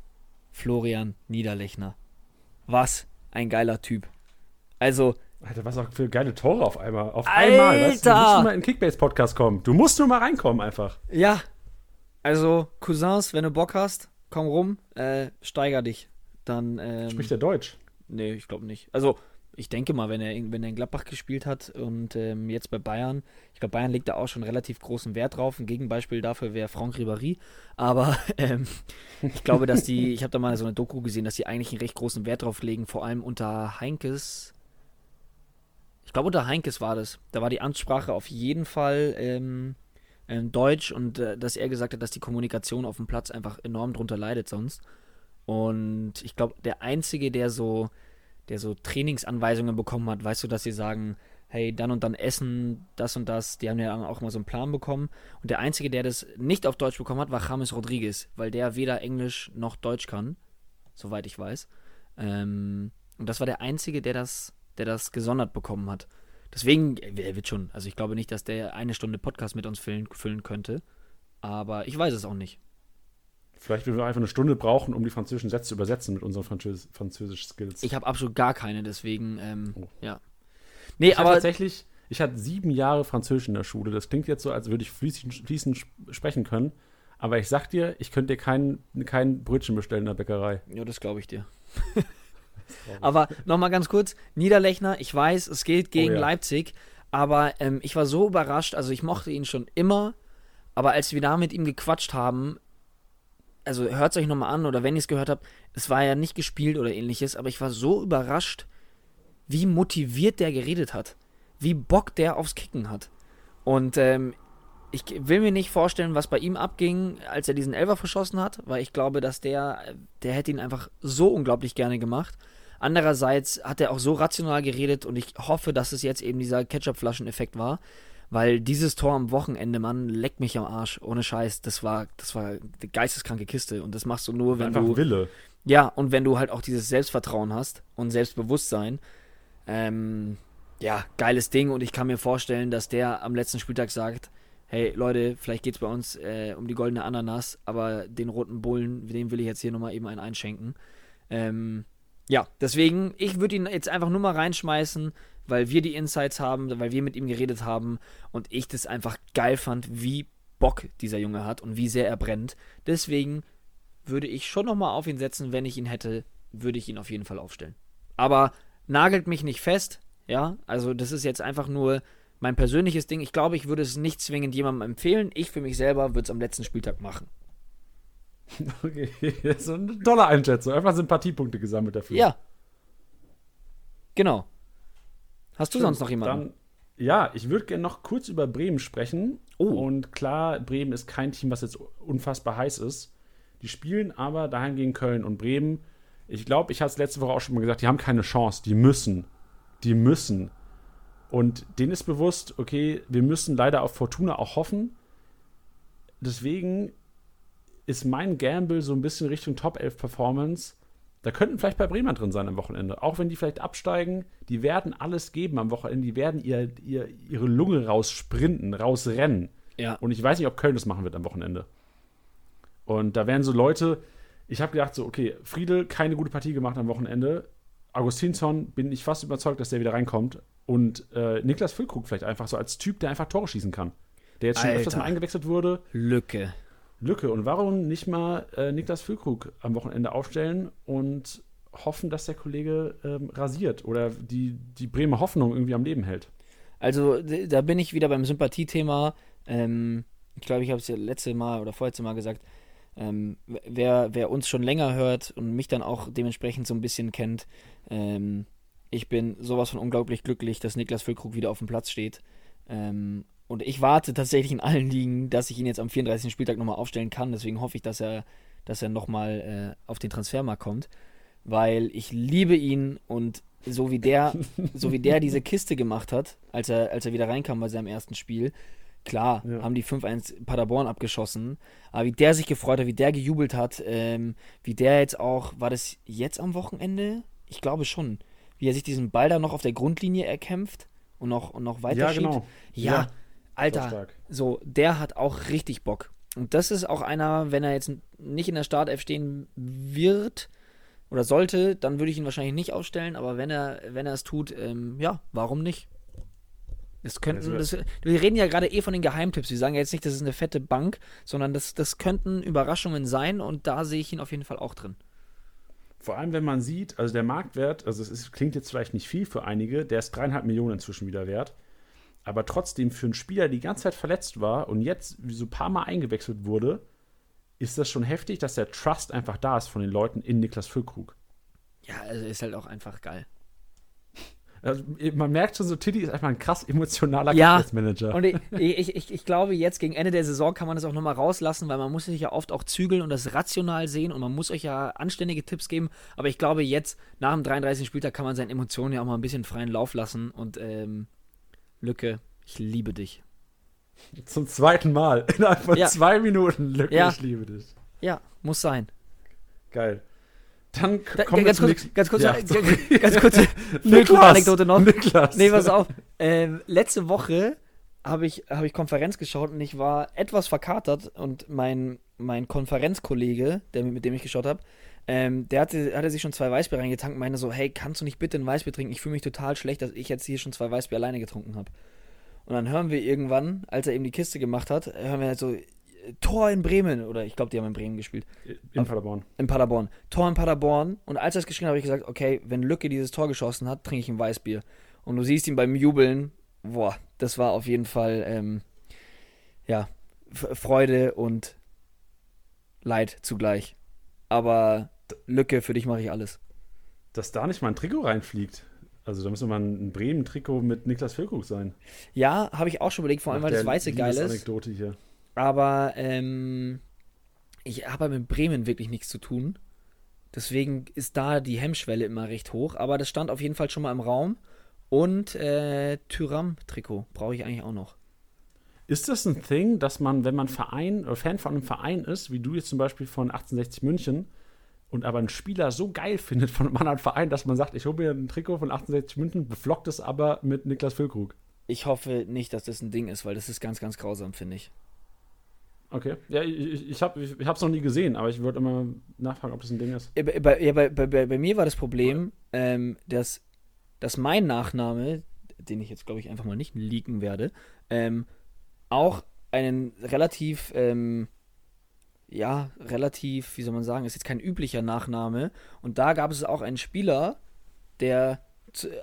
Florian Niederlechner. Was ein geiler Typ. Also Alter, was auch für geile Tore auf einmal. Auf Alter. einmal, weißt du? Du musst nur mal in den Kickbase-Podcast kommen. Du musst nur mal reinkommen einfach. Ja, also, Cousins, wenn du Bock hast, komm rum, äh, steiger dich. Dann. Ähm, Spricht er Deutsch? Nee, ich glaube nicht. Also, ich denke mal, wenn er, wenn er in Gladbach gespielt hat und ähm, jetzt bei Bayern, ich glaube, Bayern legt da auch schon relativ großen Wert drauf. Ein Gegenbeispiel dafür wäre Franck Ribéry. Aber ähm, ich glaube, dass die, ich habe da mal so eine Doku gesehen, dass die eigentlich einen recht großen Wert drauf legen, vor allem unter Heinkes Ich glaube, unter Heinkes war das. Da war die Amtssprache auf jeden Fall ähm, ähm, Deutsch und äh, dass er gesagt hat, dass die Kommunikation auf dem Platz einfach enorm drunter leidet sonst. Und ich glaube, der Einzige, der so, der so Trainingsanweisungen bekommen hat, weißt du, dass sie sagen, hey, dann und dann essen, das und das, die haben ja auch mal so einen Plan bekommen. Und der Einzige, der das nicht auf Deutsch bekommen hat, war James Rodriguez, weil der weder Englisch noch Deutsch kann, soweit ich weiß. Ähm, und das war der Einzige, der das, der das gesondert bekommen hat. Deswegen, er wird schon, also ich glaube nicht, dass der eine Stunde Podcast mit uns füllen, füllen könnte. Aber ich weiß es auch nicht. Vielleicht würden wir einfach eine Stunde brauchen, um die französischen Sätze zu übersetzen mit unseren Französ französischen Skills. Ich habe absolut gar keine, deswegen, ähm, oh. ja. Nee, ich aber tatsächlich, ich hatte sieben Jahre Französisch in der Schule. Das klingt jetzt so, als würde ich fließend, fließend sprechen können. Aber ich sag dir, ich könnte dir kein, kein Brötchen bestellen in der Bäckerei. Ja, das glaube ich dir. aber nochmal ganz kurz: Niederlechner, ich weiß, es geht gegen oh, ja. Leipzig. Aber ähm, ich war so überrascht, also ich mochte ihn schon immer. Aber als wir da mit ihm gequatscht haben, also hört es euch nochmal an oder wenn ihr es gehört habt, es war ja nicht gespielt oder ähnliches, aber ich war so überrascht, wie motiviert der geredet hat. Wie Bock der aufs Kicken hat. Und ähm, ich will mir nicht vorstellen, was bei ihm abging, als er diesen Elfer verschossen hat, weil ich glaube, dass der, der hätte ihn einfach so unglaublich gerne gemacht. Andererseits hat er auch so rational geredet und ich hoffe, dass es jetzt eben dieser Ketchup-Flaschen-Effekt war, weil dieses Tor am Wochenende, Mann, leckt mich am Arsch. Ohne Scheiß. Das war, das war eine geisteskranke Kiste. Und das machst du nur, wenn Einfach du. Wille. Ja, und wenn du halt auch dieses Selbstvertrauen hast und Selbstbewusstsein. Ähm, ja, geiles Ding. Und ich kann mir vorstellen, dass der am letzten Spieltag sagt, hey Leute, vielleicht geht es bei uns äh, um die goldene Ananas, aber den roten Bullen, dem will ich jetzt hier nochmal eben einen einschenken. Ähm, ja, deswegen, ich würde ihn jetzt einfach nur mal reinschmeißen weil wir die Insights haben, weil wir mit ihm geredet haben und ich das einfach geil fand, wie Bock dieser Junge hat und wie sehr er brennt. Deswegen würde ich schon nochmal auf ihn setzen, wenn ich ihn hätte, würde ich ihn auf jeden Fall aufstellen. Aber nagelt mich nicht fest, ja, also das ist jetzt einfach nur mein persönliches Ding. Ich glaube, ich würde es nicht zwingend jemandem empfehlen. Ich für mich selber würde es am letzten Spieltag machen. Okay, ist eine tolle Einschätzung. Einfach Sympathiepunkte gesammelt dafür. Ja. Genau. Hast du Stimmt, sonst noch jemanden? Dann, ja, ich würde gerne noch kurz über Bremen sprechen. Oh. Und klar, Bremen ist kein Team, was jetzt unfassbar heiß ist. Die spielen aber daheim gegen Köln und Bremen. Ich glaube, ich hatte es letzte Woche auch schon mal gesagt, die haben keine Chance. Die müssen. Die müssen. Und denen ist bewusst, okay, wir müssen leider auf Fortuna auch hoffen. Deswegen ist mein Gamble so ein bisschen Richtung Top 11 Performance da könnten vielleicht bei Bremer drin sein am Wochenende. Auch wenn die vielleicht absteigen, die werden alles geben am Wochenende. Die werden ihr, ihr, ihre Lunge raussprinten, rausrennen. Ja. Und ich weiß nicht, ob Köln das machen wird am Wochenende. Und da werden so Leute, ich habe gedacht, so, okay, Friedel, keine gute Partie gemacht am Wochenende. Augustinsson bin ich fast überzeugt, dass der wieder reinkommt. Und äh, Niklas Füllkrug vielleicht einfach so als Typ, der einfach Tore schießen kann. Der jetzt schon Alter. öfters mal eingewechselt wurde. Lücke. Lücke. Und warum nicht mal äh, Niklas Füllkrug am Wochenende aufstellen und hoffen, dass der Kollege ähm, rasiert oder die, die Bremer Hoffnung irgendwie am Leben hält? Also, da bin ich wieder beim Sympathiethema. Ähm, ich glaube, ich habe es ja letzte Mal oder vorletzte Mal gesagt. Ähm, wer, wer uns schon länger hört und mich dann auch dementsprechend so ein bisschen kennt, ähm, ich bin sowas von unglaublich glücklich, dass Niklas Füllkrug wieder auf dem Platz steht. Ähm, und ich warte tatsächlich in allen Ligen, dass ich ihn jetzt am 34. Spieltag nochmal aufstellen kann. Deswegen hoffe ich, dass er, dass er nochmal äh, auf den Transfermarkt kommt. Weil ich liebe ihn und so wie der, so wie der diese Kiste gemacht hat, als er, als er wieder reinkam bei seinem ersten Spiel, klar, ja. haben die 5-1 Paderborn abgeschossen. Aber wie der sich gefreut hat, wie der gejubelt hat, ähm, wie der jetzt auch, war das jetzt am Wochenende? Ich glaube schon. Wie er sich diesen Ball da noch auf der Grundlinie erkämpft und noch, und noch weiter ja, Genau. Ja, ja, Alter, so, der hat auch richtig Bock. Und das ist auch einer, wenn er jetzt nicht in der Startelf stehen wird oder sollte, dann würde ich ihn wahrscheinlich nicht aufstellen, aber wenn er, wenn er es tut, ähm, ja, warum nicht? Das könnten, also, das, wir reden ja gerade eh von den Geheimtipps. Wir sagen ja jetzt nicht, das ist eine fette Bank, sondern das, das könnten Überraschungen sein und da sehe ich ihn auf jeden Fall auch drin. Vor allem, wenn man sieht, also der Marktwert, also es ist, klingt jetzt vielleicht nicht viel für einige, der ist dreieinhalb Millionen inzwischen wieder wert aber trotzdem für einen Spieler, der die ganze Zeit verletzt war und jetzt so ein paar Mal eingewechselt wurde, ist das schon heftig, dass der Trust einfach da ist von den Leuten in Niklas Füllkrug. Ja, also ist halt auch einfach geil. Also, man merkt schon so, Tiddy ist einfach ein krass emotionaler Ja. Manager. Und ich, ich, ich, ich glaube, jetzt gegen Ende der Saison kann man das auch nochmal rauslassen, weil man muss sich ja oft auch zügeln und das rational sehen und man muss euch ja anständige Tipps geben. Aber ich glaube, jetzt, nach dem 33. Spieltag, kann man seinen Emotionen ja auch mal ein bisschen freien Lauf lassen. Und ähm, Lücke, ich liebe dich. Zum zweiten Mal. Innerhalb von Ja. zwei Minuten. Lücke, Ja. ich liebe dich. Ja, muss sein. Geil. Dann Da, kommen wir ganz, zum kurz, nächsten. ganz kurz, Ja, ganz, sorry. ganz kurze. Anekdote noch. Niklas. Nee, pass auf. Ähm, letzte Woche habe ich, hab ich Konferenz geschaut und ich war etwas verkatert und mein, mein Konferenzkollege, der, mit dem ich geschaut habe, ähm, der hatte, hatte sich schon zwei Weißbier reingetankt und meinte so, hey, kannst du nicht bitte ein Weißbier trinken? Ich fühle mich total schlecht, dass ich jetzt hier schon zwei Weißbier alleine getrunken habe. Und dann hören wir irgendwann, als er eben die Kiste gemacht hat, hören wir halt so, Tor in Bremen, oder ich glaube, die haben in Bremen gespielt. In Paderborn. In Paderborn. Tor in Paderborn. Und als er es geschrien hat, habe ich gesagt, okay, wenn Lücke dieses Tor geschossen hat, trinke ich ein Weißbier. Und du siehst ihn beim Jubeln, boah, das war auf jeden Fall, ähm, ja, Freude und Leid zugleich. Aber Lücke, für dich mache ich alles. Dass da nicht mal ein Trikot reinfliegt. Also da müsste mal ein Bremen-Trikot mit Niklas Füllkrug sein. Ja, habe ich auch schon überlegt, vor allem, Nach weil das Weiße geil ist. Liebesanekdote hier. Aber ähm, ich habe mit Bremen wirklich nichts zu tun. Deswegen ist da die Hemmschwelle immer recht hoch. Aber das stand auf jeden Fall schon mal im Raum. Und äh, Tyram-Trikot brauche ich eigentlich auch noch. Ist das ein Thing, dass man, wenn man Verein oder Fan von einem Verein ist, wie du jetzt zum Beispiel von 1860 München, und aber einen Spieler so geil findet von einem anderen Verein, dass man sagt, ich hole mir ein Trikot von 1860 München, beflockt es aber mit Niklas Füllkrug. Ich hoffe nicht, dass das ein Ding ist, weil das ist ganz, ganz grausam, finde ich. Okay. Ja, ich, ich, habe es ich, hab's noch nie gesehen, aber ich würde immer nachfragen, ob das ein Ding ist. Äh, Bei, ja, bei, bei, bei bei mir war das Problem, ähm, dass, dass mein Nachname, den ich jetzt, glaube ich, einfach mal nicht leaken werde, ähm, auch einen relativ, ähm, ja, relativ, wie soll man sagen, ist jetzt kein üblicher Nachname. Und da gab es auch einen Spieler, der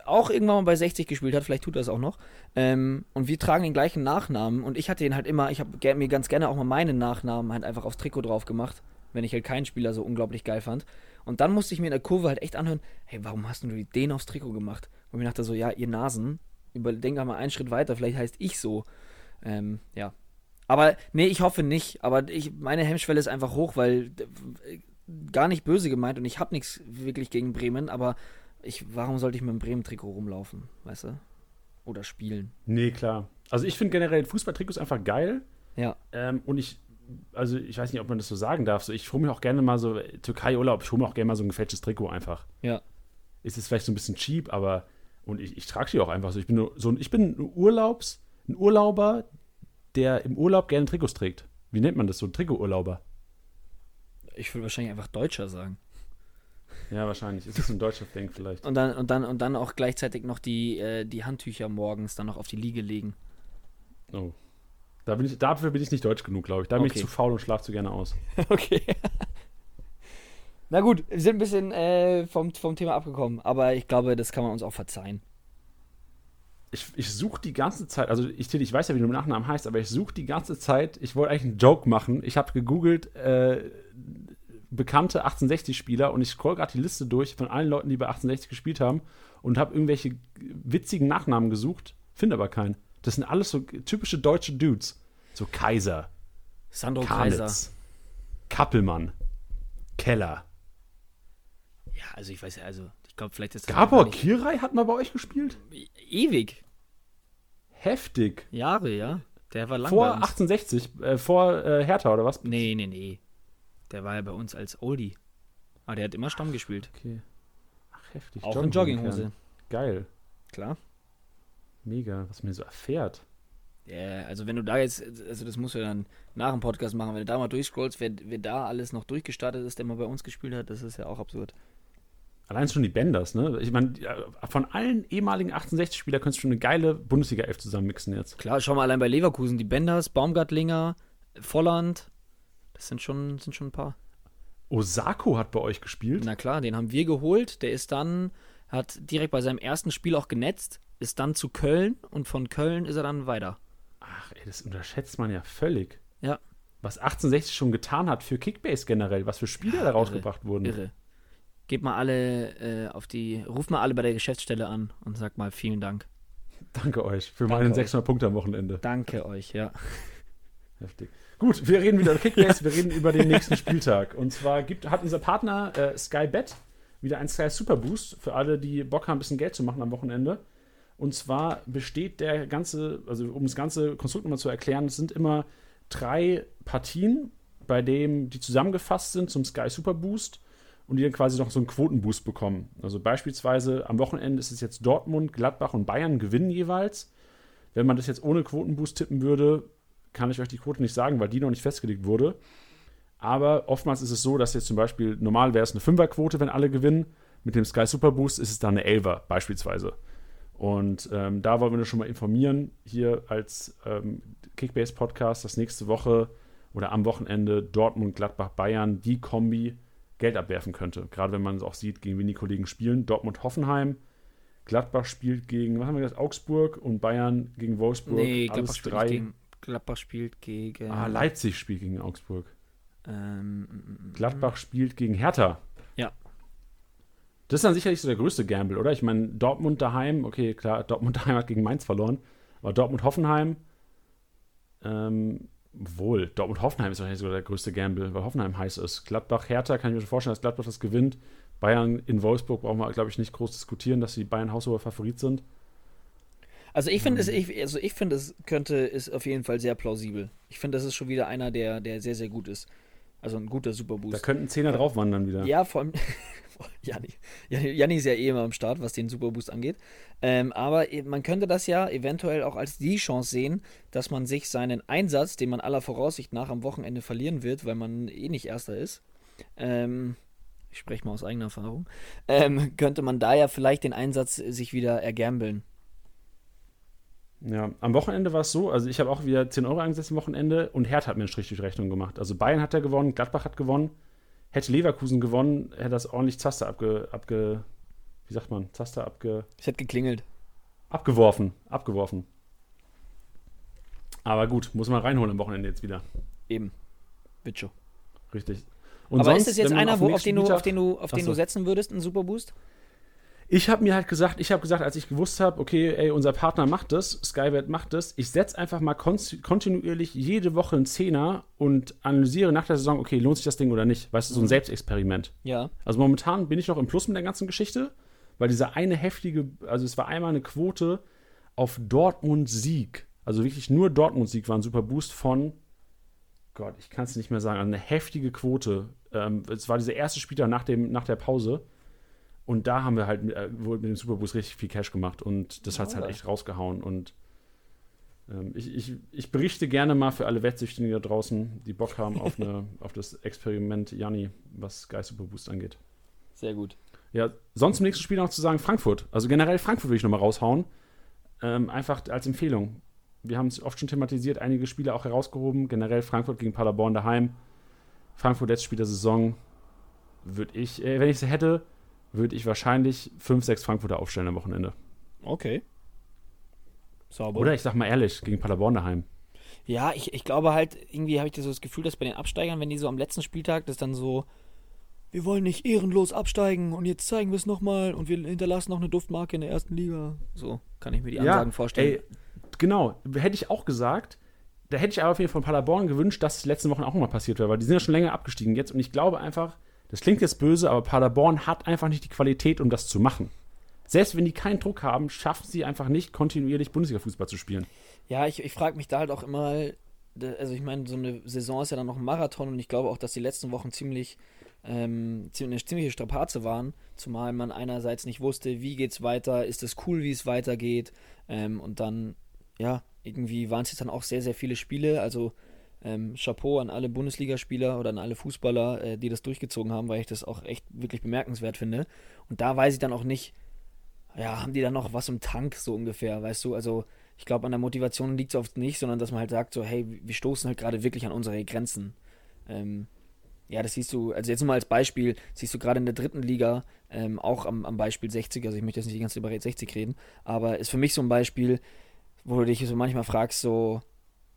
auch irgendwann mal bei 60 gespielt hat, vielleicht tut er es auch noch. Ähm, und wir tragen den gleichen Nachnamen. Und ich hatte ihn halt immer, ich habe mir ganz gerne auch mal meinen Nachnamen halt einfach aufs Trikot drauf gemacht, wenn ich halt keinen Spieler so unglaublich geil fand. Und dann musste ich mir in der Kurve halt echt anhören, hey, warum hast du den aufs Trikot gemacht? Und ich dachte so, ja, ihr Nasen, überdenkt mal einen Schritt weiter, vielleicht heißt ich so. Ähm, ja. Aber nee, ich hoffe nicht. Aber ich, meine Hemmschwelle ist einfach hoch, weil gar nicht böse gemeint und ich habe nichts wirklich gegen Bremen, aber ich, warum sollte ich mit dem Bremen-Trikot rumlaufen, weißt du? Oder spielen. Nee, klar. Also ich finde generell Fußballtrikots einfach geil. Ja. Ähm, und ich, also ich weiß nicht, ob man das so sagen darf. So, ich hole mir auch gerne mal so Türkei-Urlaub, ich hole mir auch gerne mal so ein gefälschtes Trikot einfach. Ja. Ist es vielleicht so ein bisschen cheap, aber und ich, ich trage die auch einfach so. Ich bin nur so ein, ich bin ein Urlaubs, ein Urlauber, der im Urlaub gerne Trikots trägt. Wie nennt man das so? Ein Trikoturlauber. Ich würde wahrscheinlich einfach Deutscher sagen. Ja, wahrscheinlich. Ist das ein deutscher Ding vielleicht? Und dann, und dann, und dann auch gleichzeitig noch die, äh, die Handtücher morgens dann noch auf die Liege legen. Oh. Da bin ich, dafür bin ich nicht deutsch genug, glaube ich. Da bin Okay. ich zu faul und schlafe zu gerne aus. Okay. Na gut, wir sind ein bisschen äh, vom, vom Thema abgekommen, aber ich glaube, das kann man uns auch verzeihen. Ich, ich suche die ganze Zeit, also ich, ich weiß ja, wie du mit Nachnamen heißt, aber ich suche die ganze Zeit, ich wollte eigentlich einen Joke machen. Ich habe gegoogelt, äh, bekannte 1860-Spieler und ich scroll gerade die Liste durch von allen Leuten, die bei 1860 gespielt haben und habe irgendwelche witzigen Nachnamen gesucht, finde aber keinen. Das sind alles so typische deutsche Dudes. So Kaiser, Sandro Kaiser. Karlitz, Kappelmann, Keller. Ja, also ich weiß ja, also glaube, vielleicht ist das Gabor Kirai hat mal bei euch gespielt? nicht- ewig. Heftig. Jahre, ja. Der war lang Vor bei uns. 1860, äh, vor äh, Hertha oder was? Nee, nee, nee. Der war ja bei uns als Oldie. Aber der hat immer Stamm gespielt. Okay. Ach, heftig. Auch in Jogginghose. Geil. Klar. Mega, was mir so erfährt. Ja, also wenn du da jetzt, also das musst du dann nach dem Podcast machen, wenn du da mal durchscrollst, wer, wer da alles noch durchgestartet ist, der mal bei uns gespielt hat, das ist ja auch absurd. Allein schon die Benders, ne? Ich meine, von allen ehemaligen 1860-Spielern könntest du schon eine geile Bundesliga-Elf zusammenmixen jetzt. Klar, schau mal allein bei Leverkusen, die Benders, Baumgartlinger, Volland, das sind schon, sind schon ein paar. Osako hat bei euch gespielt. Na klar, den haben wir geholt, der ist dann, hat direkt bei seinem ersten Spiel auch genetzt, ist dann zu Köln und von Köln ist er dann weiter. Ach, ey, das unterschätzt man ja völlig. Ja. Was 1860 schon getan hat für Kickbase generell, was für Spieler da rausgebracht wurden. Irre. Gebt mal alle äh, auf die, ruft mal alle bei der Geschäftsstelle an und sagt mal vielen Dank. Danke euch für Danke meinen euch. 600 Punkte am Wochenende. Danke euch, ja. Heftig. Gut, wir reden wieder über Kickbase, wir reden über den nächsten Spieltag. Und zwar gibt, hat unser Partner äh, Sky Bet wieder ein Sky Super Boost für alle, die Bock haben, ein bisschen Geld zu machen am Wochenende. Und zwar besteht der ganze, also um das ganze Konstrukt nochmal zu erklären, es sind immer drei Partien, bei denen die zusammengefasst sind zum Sky Super Boost und die dann quasi noch so einen Quotenboost bekommen. Also beispielsweise am Wochenende ist es jetzt Dortmund, Gladbach und Bayern gewinnen jeweils. Wenn man das jetzt ohne Quotenboost tippen würde, kann ich euch die Quote nicht sagen, weil die noch nicht festgelegt wurde. Aber oftmals ist es so, dass jetzt zum Beispiel, normal wäre es eine Fünferquote, wenn alle gewinnen. Mit dem Sky Super Boost ist es dann eine Elfer beispielsweise. Und ähm, da wollen wir uns schon mal informieren, hier als ähm, Kickbase-Podcast, dass nächste Woche oder am Wochenende Dortmund, Gladbach, Bayern die Kombi Geld abwerfen könnte. Gerade wenn man es auch sieht, gegen wen die Kollegen spielen. Dortmund, Hoffenheim, Gladbach spielt gegen, was haben wir gesagt, Augsburg und Bayern gegen Wolfsburg. Nee, Gladbach spielt, drei. gegen, Gladbach spielt gegen. Ah, Leipzig spielt gegen Augsburg. ähm, Gladbach spielt gegen Hertha. Ja. Das ist dann sicherlich so der größte Gamble, oder? Ich meine, Dortmund daheim, okay, klar, Dortmund daheim hat gegen Mainz verloren, aber Dortmund-Hoffenheim, ähm, wohl, Dortmund-Hoffenheim ist wahrscheinlich sogar der größte Gamble, weil Hoffenheim heiß ist. Gladbach-Hertha kann ich mir schon vorstellen, dass Gladbach das gewinnt. Bayern in Wolfsburg brauchen wir, glaube ich, nicht groß diskutieren, dass die Bayern haushoher Favorit sind. Also ich finde es, ich, also ich finde es könnte, ist auf jeden Fall sehr plausibel. Ich finde, das ist schon wieder einer, der, der sehr, sehr gut ist. Also ein guter Da Superboost. könnten Zehner drauf wandern wieder. Ja, vor allem. Janni. Janni ist ja eh immer am Start, was den Superboost angeht. Ähm, aber e- man könnte das ja eventuell auch als die Chance sehen, dass man sich seinen Einsatz, den man aller Voraussicht nach am Wochenende verlieren wird, weil man eh nicht Erster ist, ähm, ich spreche mal aus eigener Erfahrung, ähm, könnte man da ja vielleicht den Einsatz sich wieder ergambeln. Ja, am Wochenende war es so, also ich habe auch wieder 10 Euro eingesetzt am Wochenende und Hertha hat mir einen Strich durch Rechnung gemacht. Also Bayern hat ja gewonnen, Gladbach hat gewonnen. Hätte Leverkusen gewonnen, hätte das ordentlich Zaster abge, abge wie sagt man, Zaster abge, Es hat geklingelt. abgeworfen, abgeworfen. Aber gut, muss man reinholen am Wochenende jetzt wieder. Eben. Wird schon. Richtig. Und Aber sonst, ist das jetzt einer, wo, auf, den du, auf den du, auf den du setzen würdest, einen Superboost? Ich habe mir halt gesagt, ich habe gesagt, als ich gewusst habe, okay, ey, unser Partner macht das, Skybet macht das, ich setze einfach mal kontinuierlich jede Woche einen Zehner und analysiere nach der Saison, okay, lohnt sich das Ding oder nicht? Weißt du, so ein Selbstexperiment. Ja. Also momentan bin ich noch im Plus mit der ganzen Geschichte, weil dieser eine heftige, also es war einmal eine Quote auf Dortmund-Sieg. Also wirklich nur Dortmund-Sieg war ein super Boost von, Gott, ich kann es nicht mehr sagen, also eine heftige Quote. Ähm, es war dieser erste Spieltag nach, dem, nach der Pause. Und da haben wir halt mit, äh, wohl mit dem Superboost richtig viel Cash gemacht und das hat es halt echt rausgehauen. Und ähm, ich, ich, ich berichte gerne mal für alle Wettsüchtigen da draußen, die Bock haben auf, eine, auf das Experiment Janni, was Sky Superboost angeht. Sehr gut. Ja, sonst im nächsten Spiel noch zu sagen Frankfurt. Also generell Frankfurt will ich nochmal raushauen. Ähm, einfach als Empfehlung. Wir haben es oft schon thematisiert, einige Spiele auch herausgehoben. Generell Frankfurt gegen Paderborn daheim. Frankfurt letztes Spiel der Saison. Würde ich, äh, wenn ich sie hätte, würde ich wahrscheinlich 5, 6 Frankfurter aufstellen am Wochenende. Okay. Sauber. Oder ich sag mal ehrlich, gegen Paderborn daheim. Ja, ich, ich glaube halt, irgendwie habe ich so das Gefühl, dass bei den Absteigern, wenn die so am letzten Spieltag das dann so, wir wollen nicht ehrenlos absteigen und jetzt zeigen wir es nochmal und wir hinterlassen noch eine Duftmarke in der ersten Liga. So kann ich mir die Ansagen vorstellen. Ey, genau, hätte ich auch gesagt. Da hätte ich aber auf jeden Fall von Paderborn gewünscht, dass es die letzten Wochen auch mal passiert wäre, weil die sind ja schon länger abgestiegen jetzt und ich glaube einfach, das klingt jetzt böse, aber Paderborn hat einfach nicht die Qualität, um das zu machen. Selbst wenn die keinen Druck haben, schaffen sie einfach nicht, kontinuierlich Bundesliga-Fußball zu spielen. Ja, ich, ich frage mich da halt auch immer, also ich meine, so eine Saison ist ja dann noch ein Marathon und ich glaube auch, dass die letzten Wochen ziemlich, ähm, eine ziemliche Strapaze waren, zumal man einerseits nicht wusste, wie geht's weiter, ist es cool, wie es weitergeht ähm, und dann, ja, irgendwie waren es jetzt dann auch sehr, sehr viele Spiele, also ähm, Chapeau an alle Bundesligaspieler oder an alle Fußballer, äh, die das durchgezogen haben, weil ich das auch echt wirklich bemerkenswert finde. Und da weiß ich dann auch nicht, ja, haben die dann noch was im Tank, so ungefähr, weißt du? Also, ich glaube, an der Motivation liegt es oft nicht, sondern dass man halt sagt, so, hey, wir stoßen halt gerade wirklich an unsere Grenzen. Ähm, ja, das siehst du, also jetzt nur mal als Beispiel, siehst du gerade in der dritten Liga, ähm, auch am, am Beispiel 60, also ich möchte jetzt nicht die ganze Zeit über 60 reden, aber ist für mich so ein Beispiel, wo du dich so manchmal fragst, so,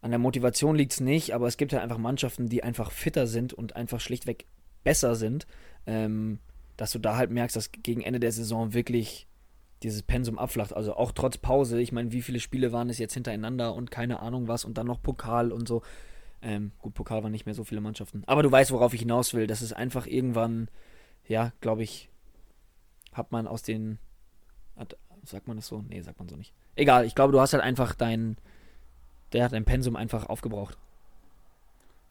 an der Motivation liegt es nicht, aber es gibt halt einfach Mannschaften, die einfach fitter sind und einfach schlichtweg besser sind. Ähm, dass du da halt merkst, dass gegen Ende der Saison wirklich dieses Pensum abflacht. Also auch trotz Pause. Ich meine, wie viele Spiele waren es jetzt hintereinander und keine Ahnung was und dann noch Pokal und so. Ähm, gut, Pokal waren nicht mehr so viele Mannschaften. Aber du weißt, worauf ich hinaus will. Das ist einfach irgendwann, ja, glaube ich, hat man aus den. Hat, sagt man das so? Nee, sagt man so nicht. Egal, ich glaube, du hast halt einfach dein. Der hat dein Pensum einfach aufgebraucht.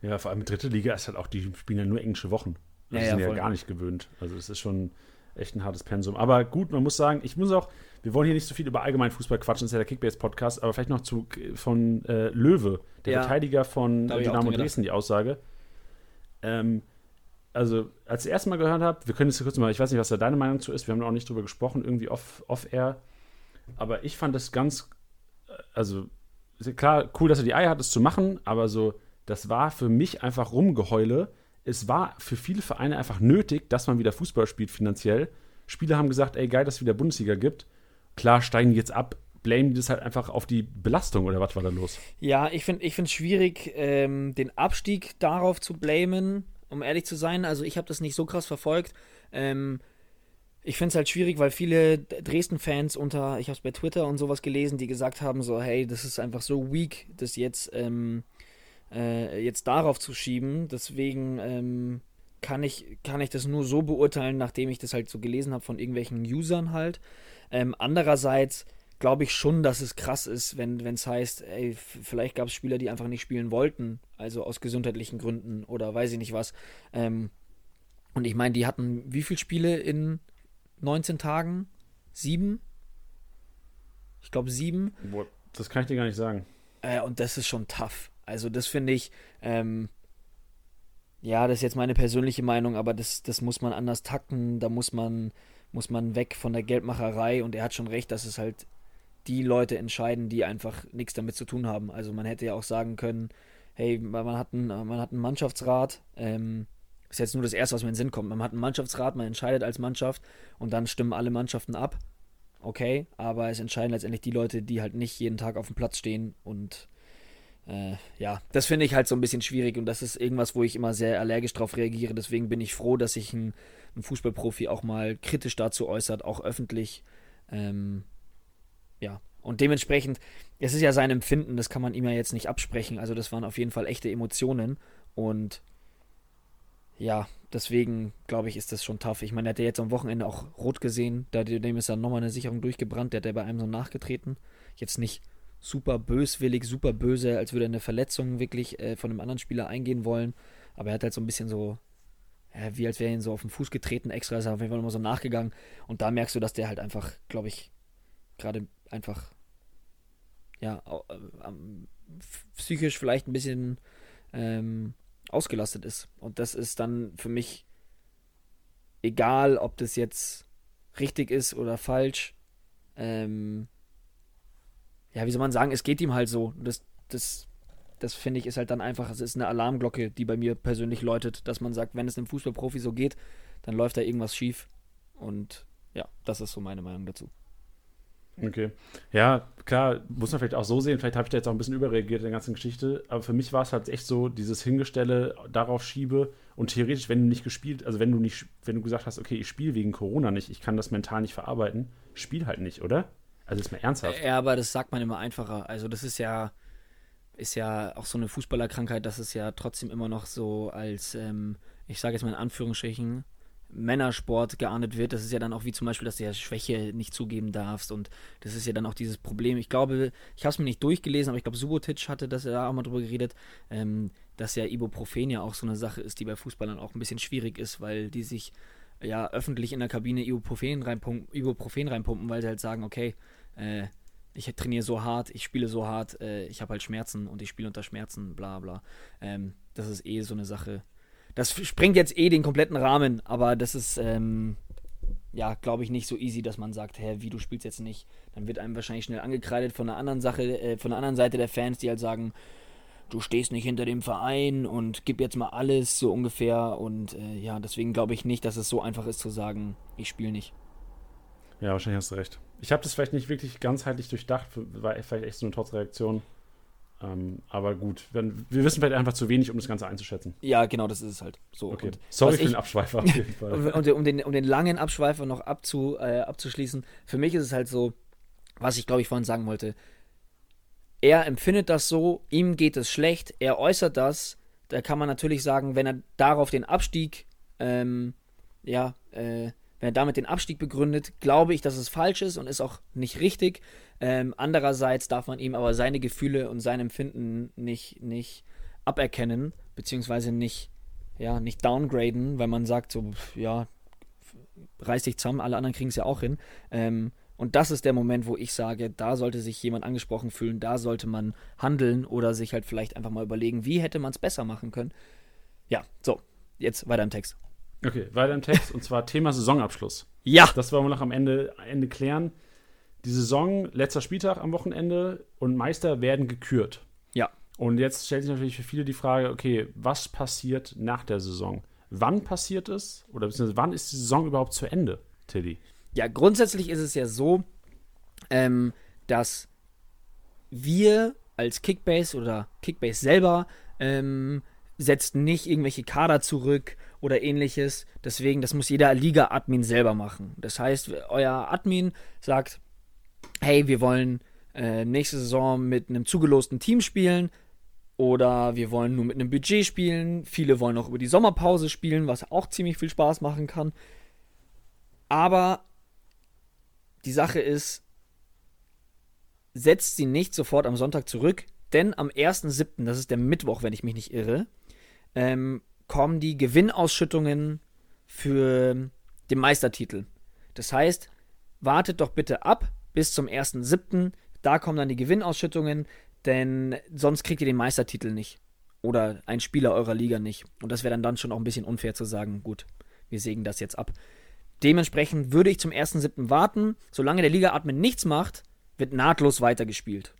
Ja, vor allem dritte Liga ist halt auch, die spielen ja nur englische Wochen. Das ja, sind ja, ja gar nicht gewöhnt. Also das ist schon echt ein hartes Pensum. Aber gut, man muss sagen, ich muss auch, wir wollen hier nicht so viel über allgemeinen Fußball quatschen, das ist ja der Kickbase-Podcast, aber vielleicht noch zu von äh, Löwe, der ja, Verteidiger von Dynamo Dresden, die Aussage. Ähm, also, als ich das erste Mal gehört habe, wir können jetzt kurz mal, ich weiß nicht, was da deine Meinung zu ist, wir haben auch nicht drüber gesprochen, irgendwie off-air, off aber ich fand das ganz, äh, also klar, cool, dass er die Eier hat, das zu machen, aber so, das war für mich einfach Rumgeheule, es war für viele Vereine einfach nötig, dass man wieder Fußball spielt finanziell. Spieler haben gesagt, ey, geil, dass es wieder Bundesliga gibt. Klar, steigen die jetzt ab, blamen die das halt einfach auf die Belastung oder was war da los? Ja, ich finde es schwierig, ähm, den Abstieg darauf zu blamen, um ehrlich zu sein. Also ich habe das nicht so krass verfolgt. Ähm, ich finde es halt schwierig, weil viele Dresden-Fans unter, ich habe es bei Twitter und sowas gelesen, die gesagt haben, so, hey, das ist einfach so weak, das jetzt ähm, äh, jetzt darauf zu schieben. Deswegen ähm, kann, ich, kann ich das nur so beurteilen, nachdem ich das halt so gelesen habe von irgendwelchen Usern halt. Ähm, andererseits glaube ich schon, dass es krass ist, wenn es heißt, ey, vielleicht gab es Spieler, die einfach nicht spielen wollten, also aus gesundheitlichen Gründen oder weiß ich nicht was. Ähm, und ich meine, die hatten wie viele Spiele in 19 Tagen? Sieben? Ich glaube sieben. Boah, das kann ich dir gar nicht sagen. Äh, und das ist schon tough. Also das finde ich, ähm, ja, das ist jetzt meine persönliche Meinung, aber das, das muss man anders takten, da muss man, muss man weg von der Geldmacherei und er hat schon recht, dass es halt die Leute entscheiden, die einfach nichts damit zu tun haben. Also man hätte ja auch sagen können, hey, man hat einen, man hat einen Mannschaftsrat, ähm, ist jetzt nur das Erste, was mir in den Sinn kommt. Man hat einen Mannschaftsrat, man entscheidet als Mannschaft und dann stimmen alle Mannschaften ab. Okay, aber es entscheiden letztendlich die Leute, die halt nicht jeden Tag auf dem Platz stehen und äh, ja, das finde ich halt so ein bisschen schwierig und das ist irgendwas, wo ich immer sehr allergisch drauf reagiere. Deswegen bin ich froh, dass sich ein, ein Fußballprofi auch mal kritisch dazu äußert, auch öffentlich. Ähm, ja, und dementsprechend, es ist ja sein Empfinden, das kann man ihm ja jetzt nicht absprechen. Also, das waren auf jeden Fall echte Emotionen und ja, deswegen glaube ich, ist das schon tough. Ich meine, er hat ja jetzt am Wochenende auch rot gesehen, da dem ist dann nochmal eine Sicherung durchgebrannt, der hat ja bei einem so nachgetreten. Jetzt nicht super böswillig, super böse, als würde er eine Verletzung wirklich äh, von einem anderen Spieler eingehen wollen. Aber er hat halt so ein bisschen so, ja, wie als wäre er ihn so auf den Fuß getreten, extra ist er auf jeden Fall nochmal so nachgegangen. Und da merkst du, dass der halt einfach, glaube ich, gerade einfach, ja, äh, psychisch vielleicht ein bisschen ähm, ausgelastet ist. Und das ist dann für mich egal, ob das jetzt richtig ist oder falsch. Ähm, ja, wie soll man sagen, es geht ihm halt so. Das, das, das finde ich ist halt dann einfach, es ist eine Alarmglocke, die bei mir persönlich läutet, dass man sagt, wenn es einem Fußballprofi so geht, dann läuft da irgendwas schief. Und ja, das ist so meine Meinung dazu. Okay. Ja, klar, muss man vielleicht auch so sehen. Vielleicht habe ich da jetzt auch ein bisschen überreagiert in der ganzen Geschichte. Aber für mich war es halt echt so, dieses Hingestelle darauf schiebe und theoretisch, wenn du nicht gespielt, also wenn du nicht, wenn du gesagt hast, okay, ich spiele wegen Corona nicht, ich kann das mental nicht verarbeiten, spiel halt nicht, oder? Also ist mal ernsthaft. Ja, aber das sagt man immer einfacher. Also das ist ja, ist ja auch so eine Fußballerkrankheit, dass es ja trotzdem immer noch so als, ähm, ich sage jetzt mal in Anführungsstrichen, Männersport geahndet wird. Das ist ja dann auch wie zum Beispiel, dass du ja Schwäche nicht zugeben darfst und das ist ja dann auch dieses Problem. Ich glaube, ich habe es mir nicht durchgelesen, aber ich glaube, Subotic hatte das ja auch mal drüber geredet, ähm, dass ja Ibuprofen ja auch so eine Sache ist, die bei Fußballern auch ein bisschen schwierig ist, weil die sich ja öffentlich in der Kabine Ibuprofen reinpumpen, Ibuprofen reinpumpen weil sie halt sagen, okay, äh, ich trainiere so hart, ich spiele so hart, äh, ich habe halt Schmerzen und ich spiele unter Schmerzen, bla bla. Ähm, das ist eh so eine Sache. Das sprengt jetzt eh den kompletten Rahmen, aber das ist, ähm, ja, glaube ich, nicht so easy, dass man sagt, hä, wie du spielst jetzt nicht. Dann wird einem wahrscheinlich schnell angekreidet von der anderen Sache, äh, von der anderen Seite der Fans, die halt sagen, du stehst nicht hinter dem Verein und gib jetzt mal alles so ungefähr. Und äh, ja, deswegen glaube ich nicht, dass es so einfach ist zu sagen, ich spiele nicht. Ja, wahrscheinlich hast du recht. Ich habe das vielleicht nicht wirklich ganzheitlich durchdacht, war vielleicht echt so eine Trotzreaktion. Ähm, aber gut, wenn, wir wissen vielleicht einfach zu wenig, um das Ganze einzuschätzen. Ja, genau, das ist es halt. So. Okay. Und Sorry für ich- den Abschweifer auf jeden Fall. Und um den, um den langen Abschweifer noch abzu, äh, abzuschließen, für mich ist es halt so, was ich glaube ich vorhin sagen wollte. Er empfindet das so, ihm geht es schlecht, er äußert das. Da kann man natürlich sagen, wenn er darauf den Abstieg, ähm, ja, äh, wenn er damit den Abstieg begründet, glaube ich, dass es falsch ist und ist auch nicht richtig. Ähm, andererseits darf man ihm aber seine Gefühle und sein Empfinden nicht, nicht aberkennen, beziehungsweise nicht, ja, nicht downgraden, weil man sagt, so, ja, reiß dich zusammen, alle anderen kriegen es ja auch hin. Ähm, und das ist der Moment, wo ich sage, da sollte sich jemand angesprochen fühlen, da sollte man handeln oder sich halt vielleicht einfach mal überlegen, wie hätte man es besser machen können. Ja, so, jetzt weiter im Text. Okay, weiter im Text und zwar Thema Saisonabschluss. Ja, Das wollen wir noch am Ende, Ende klären. Die Saison, letzter Spieltag am Wochenende und Meister werden gekürt. Ja. Und jetzt stellt sich natürlich für viele die Frage, okay, was passiert nach der Saison? Wann passiert es? Oder beziehungsweise wann ist die Saison überhaupt zu Ende, Tilly? Ja, grundsätzlich ist es ja so, ähm, dass wir als Kickbase oder Kickbase selber ähm, setzt nicht irgendwelche Kader zurück oder ähnliches. Deswegen, das muss jeder Liga-Admin selber machen. Das heißt, euer Admin sagt, hey, wir wollen äh, nächste Saison mit einem zugelosten Team spielen oder wir wollen nur mit einem Budget spielen. Viele wollen auch über die Sommerpause spielen, was auch ziemlich viel Spaß machen kann. Aber die Sache ist, setzt sie nicht sofort am Sonntag zurück, denn am 1.7., das ist der Mittwoch, wenn ich mich nicht irre, ähm, kommen die Gewinnausschüttungen für den Meistertitel. Das heißt, wartet doch bitte ab bis zum 1.7., da kommen dann die Gewinnausschüttungen, denn sonst kriegt ihr den Meistertitel nicht. Oder ein Spieler eurer Liga nicht. Und das wäre dann, dann schon auch ein bisschen unfair zu sagen, gut, wir sägen das jetzt ab. Dementsprechend würde ich zum 1.7. warten. Solange der Liga-Admin nichts macht, wird nahtlos weitergespielt.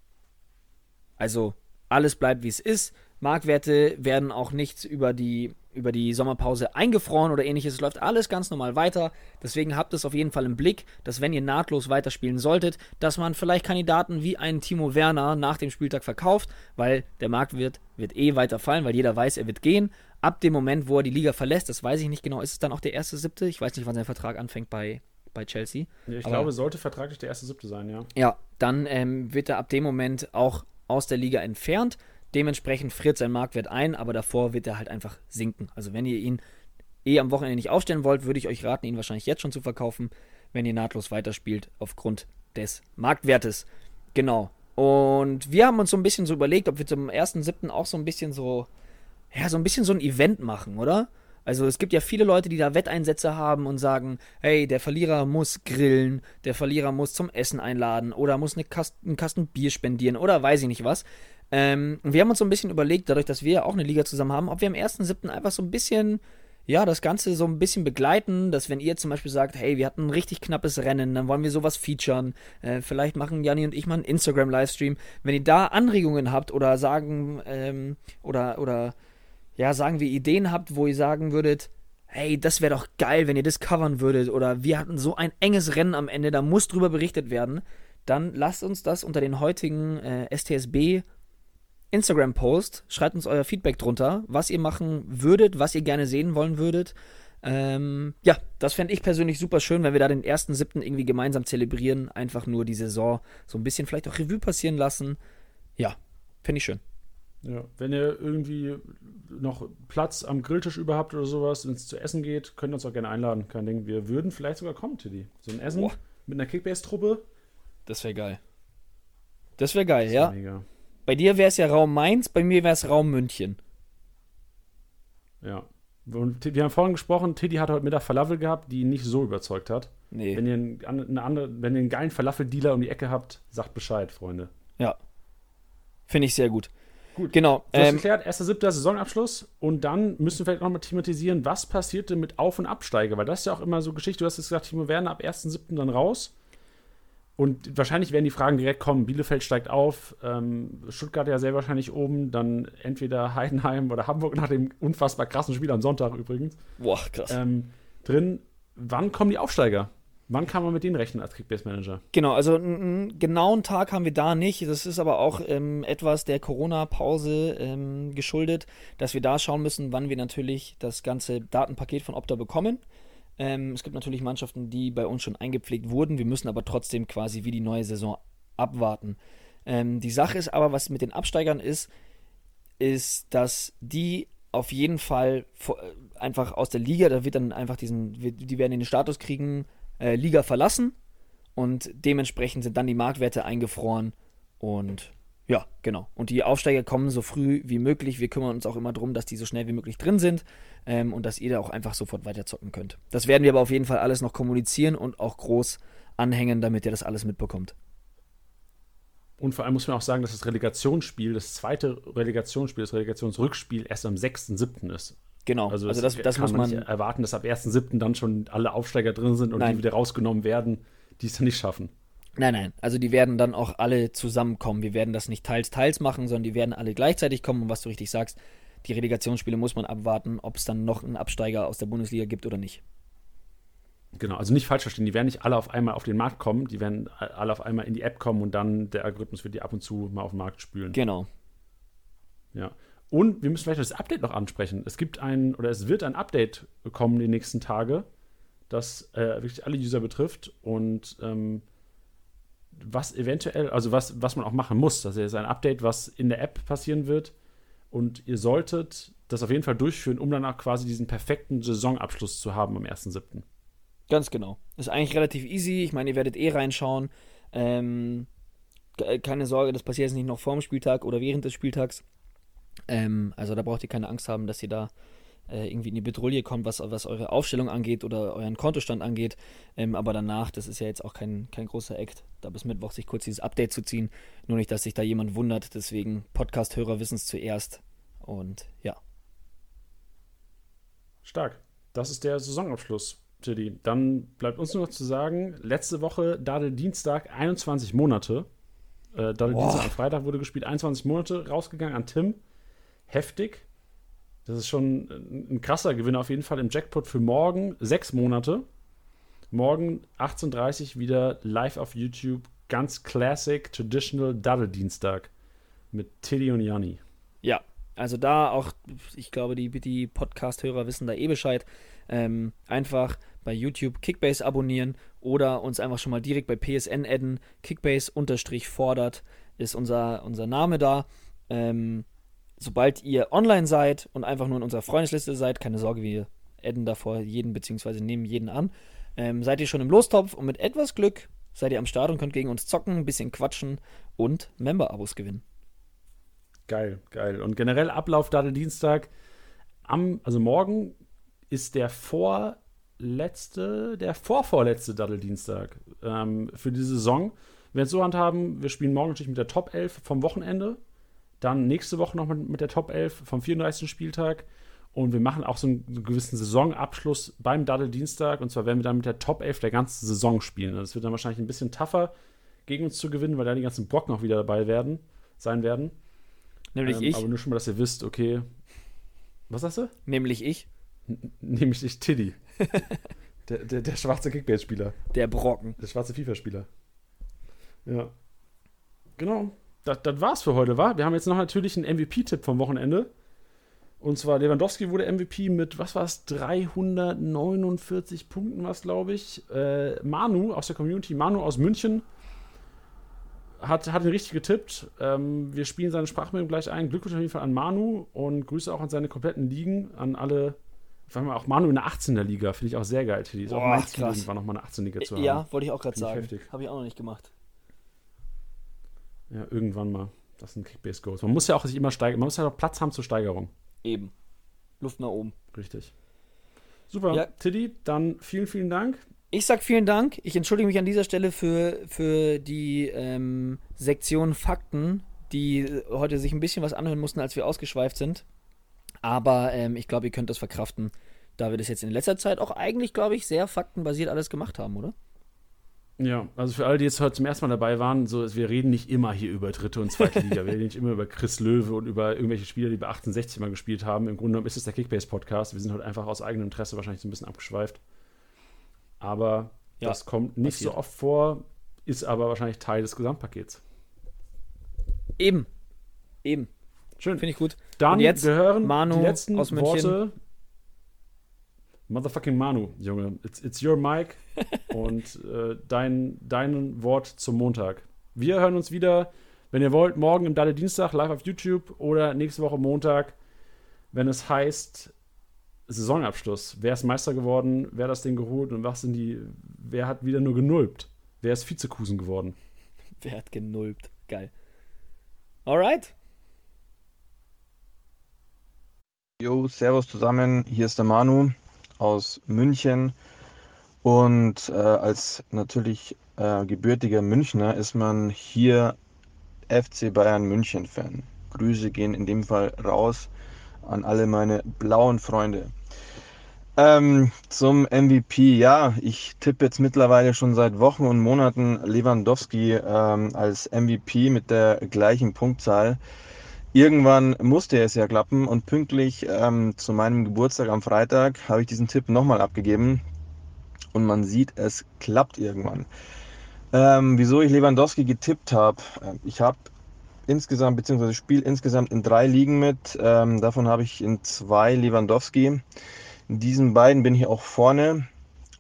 Also alles bleibt wie es ist. Marktwerte werden auch nicht über die, über die Sommerpause eingefroren oder ähnliches. Es läuft alles ganz normal weiter. Deswegen habt es auf jeden Fall im Blick, dass wenn ihr nahtlos weiterspielen solltet, dass man vielleicht Kandidaten wie einen Timo Werner nach dem Spieltag verkauft, weil der Marktwert wird eh weiter fallen, weil jeder weiß, er wird gehen. Ab dem Moment, wo er die Liga verlässt, das weiß ich nicht genau, ist es dann auch der erste siebte? Ich weiß nicht, wann sein Vertrag anfängt bei, bei Chelsea. Ja, ich Aber- glaube, sollte vertraglich der erste siebte sein, ja. Ja, dann ähm, wird er ab dem Moment auch aus der Liga entfernt. Dementsprechend friert sein Marktwert ein, aber davor wird er halt einfach sinken. Also wenn ihr ihn eh am Wochenende nicht aufstellen wollt, würde ich euch raten, ihn wahrscheinlich jetzt schon zu verkaufen, wenn ihr nahtlos weiterspielt, aufgrund des Marktwertes. Genau. Und wir haben uns so ein bisschen so überlegt, ob wir zum 1.7. auch so ein bisschen so, ja, so ein bisschen so ein Event machen, oder? Also es gibt ja viele Leute, die da Wetteinsätze haben und sagen, hey, der Verlierer muss grillen, der Verlierer muss zum Essen einladen oder muss eine Kasten, einen Kasten Bier spendieren oder weiß ich nicht was. Ähm, und wir haben uns so ein bisschen überlegt, dadurch, dass wir ja auch eine Liga zusammen haben, ob wir am 1.7. einfach so ein bisschen, ja, das Ganze so ein bisschen begleiten, dass wenn ihr zum Beispiel sagt, hey, wir hatten ein richtig knappes Rennen, dann wollen wir sowas featuren, äh, vielleicht machen Janni und ich mal einen Instagram-Livestream. Wenn ihr da Anregungen habt oder sagen, ähm, oder, oder, ja, sagen wir Ideen habt, wo ihr sagen würdet, hey, das wäre doch geil, wenn ihr das covern würdet oder wir hatten so ein enges Rennen am Ende, da muss drüber berichtet werden, dann lasst uns das unter den heutigen äh, STSB Instagram-Post, schreibt uns euer Feedback drunter, was ihr machen würdet, was ihr gerne sehen wollen würdet. Ähm, ja, das fände ich persönlich super schön, wenn wir da den ersten siebten irgendwie gemeinsam zelebrieren, einfach nur die Saison so ein bisschen vielleicht auch Revue passieren lassen. Ja, fände ich schön. Ja, wenn ihr irgendwie noch Platz am Grilltisch über habt oder sowas, wenn es zu essen geht, könnt ihr uns auch gerne einladen. Kein Ding. Wir würden vielleicht sogar kommen, Tilly. So ein Essen Boah. mit einer Kickbase-Truppe. Das wäre geil. Das wäre geil, Das ja. wär Mega. Bei dir wäre es ja Raum Mainz, bei mir wäre es Raum München. Ja. Und wir haben vorhin gesprochen, Tiddy hat heute Mittag Falafel gehabt, die ihn nicht so überzeugt hat. Nee. Wenn ihr einen, an- eine andere, wenn ihr einen geilen Falafel-Dealer um die Ecke habt, sagt Bescheid, Freunde. Ja. Finde ich sehr gut. Gut. Genau. Du hast Ähm, erster siebter Saisonabschluss und dann müssen wir vielleicht nochmal thematisieren, was passierte mit Auf- und Absteiger, weil das ist ja auch immer so Geschichte, du hast jetzt gesagt, Timo Werner ab 1.7. dann raus und wahrscheinlich werden die Fragen direkt kommen, Bielefeld steigt auf, ähm, Stuttgart ja sehr wahrscheinlich oben, dann entweder Heidenheim oder Hamburg nach dem unfassbar krassen Spiel am Sonntag übrigens boah, krass. ähm, drin. Wann kommen die Aufsteiger? Wann kann man mit denen rechnen als Kickbase-Manager? Genau, also einen genauen Tag haben wir da nicht. Das ist aber auch ähm, etwas der Corona-Pause ähm, geschuldet, dass wir da schauen müssen, wann wir natürlich das ganze Datenpaket von Opta bekommen. Ähm, es gibt natürlich Mannschaften, die bei uns schon eingepflegt wurden. Wir müssen aber trotzdem quasi wie die neue Saison abwarten. Ähm, die Sache ist aber, was mit den Absteigern ist, ist, dass die auf jeden Fall äh, einfach aus der Liga, da wird dann einfach diesen, die werden den Status kriegen, äh, Liga verlassen und dementsprechend sind dann die Marktwerte eingefroren und ja, genau. Und die Aufsteiger kommen so früh wie möglich. Wir kümmern uns auch immer darum, dass die so schnell wie möglich drin sind ähm, und dass ihr da auch einfach sofort weiterzocken könnt. Das werden wir aber auf jeden Fall alles noch kommunizieren und auch groß anhängen, damit ihr das alles mitbekommt. Und vor allem muss man auch sagen, dass das Relegationsspiel, das zweite Relegationsspiel, das Relegationsrückspiel erst am 6.7. ist. Genau, also, also das, das muss man, man erwarten, dass ab 1.7. dann schon alle Aufsteiger drin sind und Nein. die wieder rausgenommen werden, die es dann nicht schaffen. Nein, nein, also die werden dann auch alle zusammenkommen. Wir werden das nicht teils, teils machen, sondern die werden alle gleichzeitig kommen. Und was du richtig sagst, die Relegationsspiele muss man abwarten, ob es dann noch einen Absteiger aus der Bundesliga gibt oder nicht. Genau, also nicht falsch verstehen, die werden nicht alle auf einmal auf den Markt kommen, die werden alle auf einmal in die App kommen und dann der Algorithmus wird die ab und zu mal auf den Markt spülen. Genau. Ja. Und wir müssen vielleicht das Update noch ansprechen. Es gibt ein, oder es wird ein Update kommen die nächsten Tage, das äh, wirklich alle User betrifft und ähm, was eventuell, also was, was man auch machen muss. Das ist ein Update, was in der App passieren wird. Und ihr solltet das auf jeden Fall durchführen, um danach quasi diesen perfekten Saisonabschluss zu haben am 1.7. Ganz genau. Ist eigentlich relativ easy. Ich meine, ihr werdet eh reinschauen. Ähm, keine Sorge, das passiert jetzt nicht noch vor dem Spieltag oder während des Spieltags. Ähm, also da braucht ihr keine Angst haben, dass ihr da äh, irgendwie in die Bedrohung kommt, was, was eure Aufstellung angeht oder euren Kontostand angeht. Ähm, aber danach, das ist ja jetzt auch kein, kein großer Act, da bis Mittwoch sich kurz dieses Update zu ziehen. Nur nicht, dass sich da jemand wundert. Deswegen Podcast-Hörer wissen es zuerst. Und ja. Stark. Das ist der Saisonabschluss, Tiddy. Dann bleibt uns nur noch zu sagen, letzte Woche, Dadel Dienstag, 21 Monate. Äh, Dadel Dienstag am Freitag wurde gespielt, 21 Monate rausgegangen an Tim heftig. Das ist schon ein krasser Gewinn auf jeden Fall im Jackpot für morgen. Sechs Monate. Morgen 18.30 Uhr wieder live auf YouTube. Ganz classic, traditional Daddle-Dienstag mit Tilly und Janni. Ja, also da auch, ich glaube, die, die Podcast-Hörer wissen da eh Bescheid. Ähm, einfach bei YouTube Kickbase abonnieren oder uns einfach schon mal direkt bei PSN adden. Kickbase-fordert ist unser, unser Name da. Ähm, sobald ihr online seid und einfach nur in unserer Freundesliste seid, keine Sorge, wir adden davor jeden bzw. nehmen jeden an, ähm, seid ihr schon im Lostopf und mit etwas Glück seid ihr am Start und könnt gegen uns zocken, ein bisschen quatschen und Member-Abos gewinnen. Geil, geil. Und generell Ablauf Dattel Dienstag. Am, also morgen ist der vorletzte, der vorvorletzte Dattel Dienstag ähm, für die Saison. Wir werden es so handhaben, wir spielen morgen natürlich mit der Top 11 vom Wochenende. Dann nächste Woche noch mit, mit der Top 11 vom 34. Spieltag. Und wir machen auch so einen, gewissen Saisonabschluss beim Daddle Dienstag. Und zwar werden wir dann mit der Top 11 der ganzen Saison spielen. Das wird dann wahrscheinlich ein bisschen tougher gegen uns zu gewinnen, weil da die ganzen Brocken auch wieder dabei werden, sein werden. Nämlich ähm, ich. Aber nur schon mal, dass ihr wisst, okay. Was sagst du? Nämlich ich. N nämlich ich, Tiddy. der, der, der schwarze Kickbase-Spieler. Der Brocken. Der schwarze FIFA-Spieler. Ja. Genau das, das war's für heute, war. Wir haben jetzt noch natürlich einen MVP-Tipp vom Wochenende. Und zwar Lewandowski wurde MVP mit, was war es, 349 Punkten, was glaube ich. Äh, Manu aus der Community, Manu aus München, hat, hat ihn richtig getippt. Ähm, wir spielen seine Sprachmeldung gleich ein. Glückwunsch auf jeden Fall an Manu und Grüße auch an seine kompletten Ligen, an alle. Vor allem auch Manu in der 18er Liga, finde ich auch sehr geil. Die ist auch mein Ziel, irgendwann nochmal eine 18 Liga zu haben. Ja, wollte ich auch gerade sagen. Habe ich auch noch nicht gemacht. Ja, irgendwann mal. Das sind Kickbase-Goals. Man muss ja auch sich immer steigern. Man muss ja auch Platz haben zur Steigerung. Eben. Luft nach oben. Richtig. Super. Ja. Tiddy, dann vielen, vielen Dank. Ich sag vielen Dank. Ich entschuldige mich an dieser Stelle für, für die ähm, Sektion Fakten, die heute sich ein bisschen was anhören mussten, als wir ausgeschweift sind. Aber ähm, ich glaube, ihr könnt das verkraften, da wir das jetzt in letzter Zeit auch eigentlich, glaube ich, sehr faktenbasiert alles gemacht haben, oder? Ja, also für alle, die jetzt heute zum ersten Mal dabei waren, so, wir reden nicht immer hier über dritte und zweite Liga. wir reden nicht immer über Chris Löwe und über irgendwelche Spieler, die bei 68 mal gespielt haben. Im Grunde genommen ist es der Kickbase-Podcast. Wir sind heute einfach aus eigenem Interesse wahrscheinlich so ein bisschen abgeschweift. Aber Ja, das kommt nicht passiert. so oft vor, ist aber wahrscheinlich Teil des Gesamtpakets. Eben. Eben. Schön. Finde ich gut. Dann Und jetzt gehören Manu die letzten aus Worte. Motherfucking Manu, Junge. It's, it's your mic. und äh, dein, dein Wort zum Montag. Wir hören uns wieder, wenn ihr wollt, morgen im Dalle Dienstag live auf YouTube oder nächste Woche Montag, wenn es heißt Saisonabschluss. Wer ist Meister geworden? Wer hat das Ding geholt? Und was sind die. Wer hat wieder nur genulpt? Wer ist Vizekusen geworden? Wer hat genulpt? Geil. Alright. Jo, servus zusammen. Hier ist der Manu aus München. Und äh, als natürlich äh, gebürtiger Münchner ist man hier FC Bayern München Fan. Grüße gehen in dem Fall raus an alle meine blauen Freunde. Ähm, zum MVP, ja, ich tippe jetzt mittlerweile schon seit Wochen und Monaten Lewandowski ähm, als MVP mit der gleichen Punktzahl. Irgendwann musste es ja klappen und pünktlich ähm, zu meinem Geburtstag am Freitag habe ich diesen Tipp nochmal abgegeben und man sieht, es klappt irgendwann. Ähm, wieso ich Lewandowski getippt habe? Ähm, ich habe insgesamt, beziehungsweise spiele insgesamt in drei Ligen mit. Ähm, davon habe ich in zwei Lewandowski. In diesen beiden bin ich auch vorne.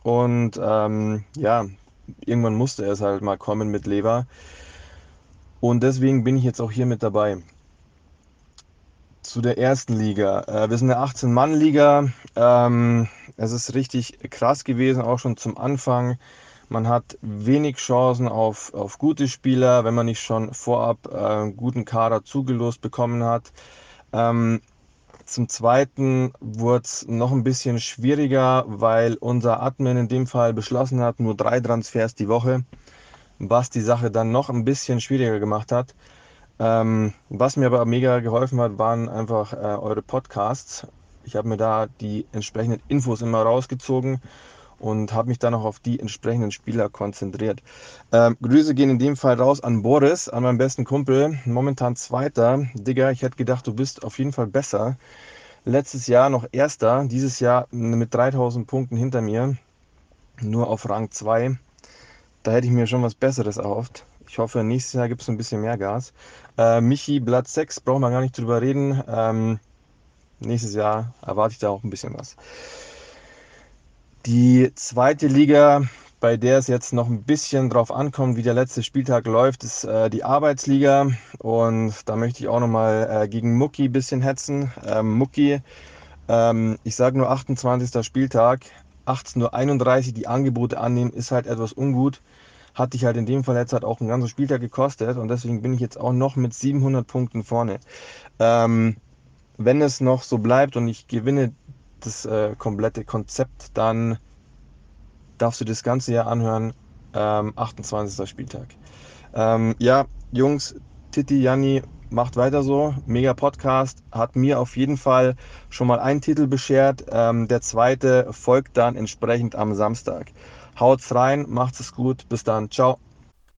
Und ähm, ja, irgendwann musste es halt mal kommen mit Lever. Und deswegen bin ich jetzt auch hier mit dabei. Zu der ersten Liga. Äh, wir sind eine 18-Mann-Liga. Ähm, es ist richtig krass gewesen, auch schon zum Anfang. Man hat wenig Chancen auf, auf gute Spieler, wenn man nicht schon vorab äh, einen guten Kader zugelost bekommen hat. Ähm, zum Zweiten wurde es noch ein bisschen schwieriger, weil unser Admin in dem Fall beschlossen hat, nur drei Transfers die Woche, was die Sache dann noch ein bisschen schwieriger gemacht hat. Ähm, was mir aber mega geholfen hat, waren einfach äh, eure Podcasts. Ich habe mir da die entsprechenden Infos immer rausgezogen und habe mich dann auch auf die entsprechenden Spieler konzentriert. Ähm, Grüße gehen in dem Fall raus an Boris, an meinen besten Kumpel, momentan Zweiter. Digga, ich hätte gedacht, du bist auf jeden Fall besser. Letztes Jahr noch Erster, dieses Jahr mit 3000 Punkten hinter mir, nur auf Rang 2. Da hätte ich mir schon was Besseres erhofft. Ich hoffe, nächstes Jahr gibt es ein bisschen mehr Gas. Äh, Michi, Blatt 6, brauchen wir gar nicht drüber reden. Ähm, nächstes Jahr erwarte ich da auch ein bisschen was. Die zweite Liga, bei der es jetzt noch ein bisschen drauf ankommt, wie der letzte Spieltag läuft, ist äh, die Arbeitsliga. Und da möchte ich auch nochmal äh, gegen Mucki ein bisschen hetzen. Ähm, Mucki, ähm, ich sage nur 28. Spieltag, 18.31 Uhr die Angebote annehmen, ist halt etwas ungut. Hat dich halt in dem Fall jetzt halt auch einen ganzen Spieltag gekostet und deswegen bin ich jetzt auch noch mit 700 Punkten vorne. Ähm, wenn es noch so bleibt und ich gewinne das äh, komplette Konzept, dann darfst du das ganze Jahr anhören. Ähm, 28. Spieltag. Ähm, ja, Jungs, Titi, Janni, macht weiter so. Mega Podcast. Hat mir auf jeden Fall schon mal einen Titel beschert. Ähm, der zweite folgt dann entsprechend am Samstag. Haut's rein, macht's es gut. Bis dann. Ciao.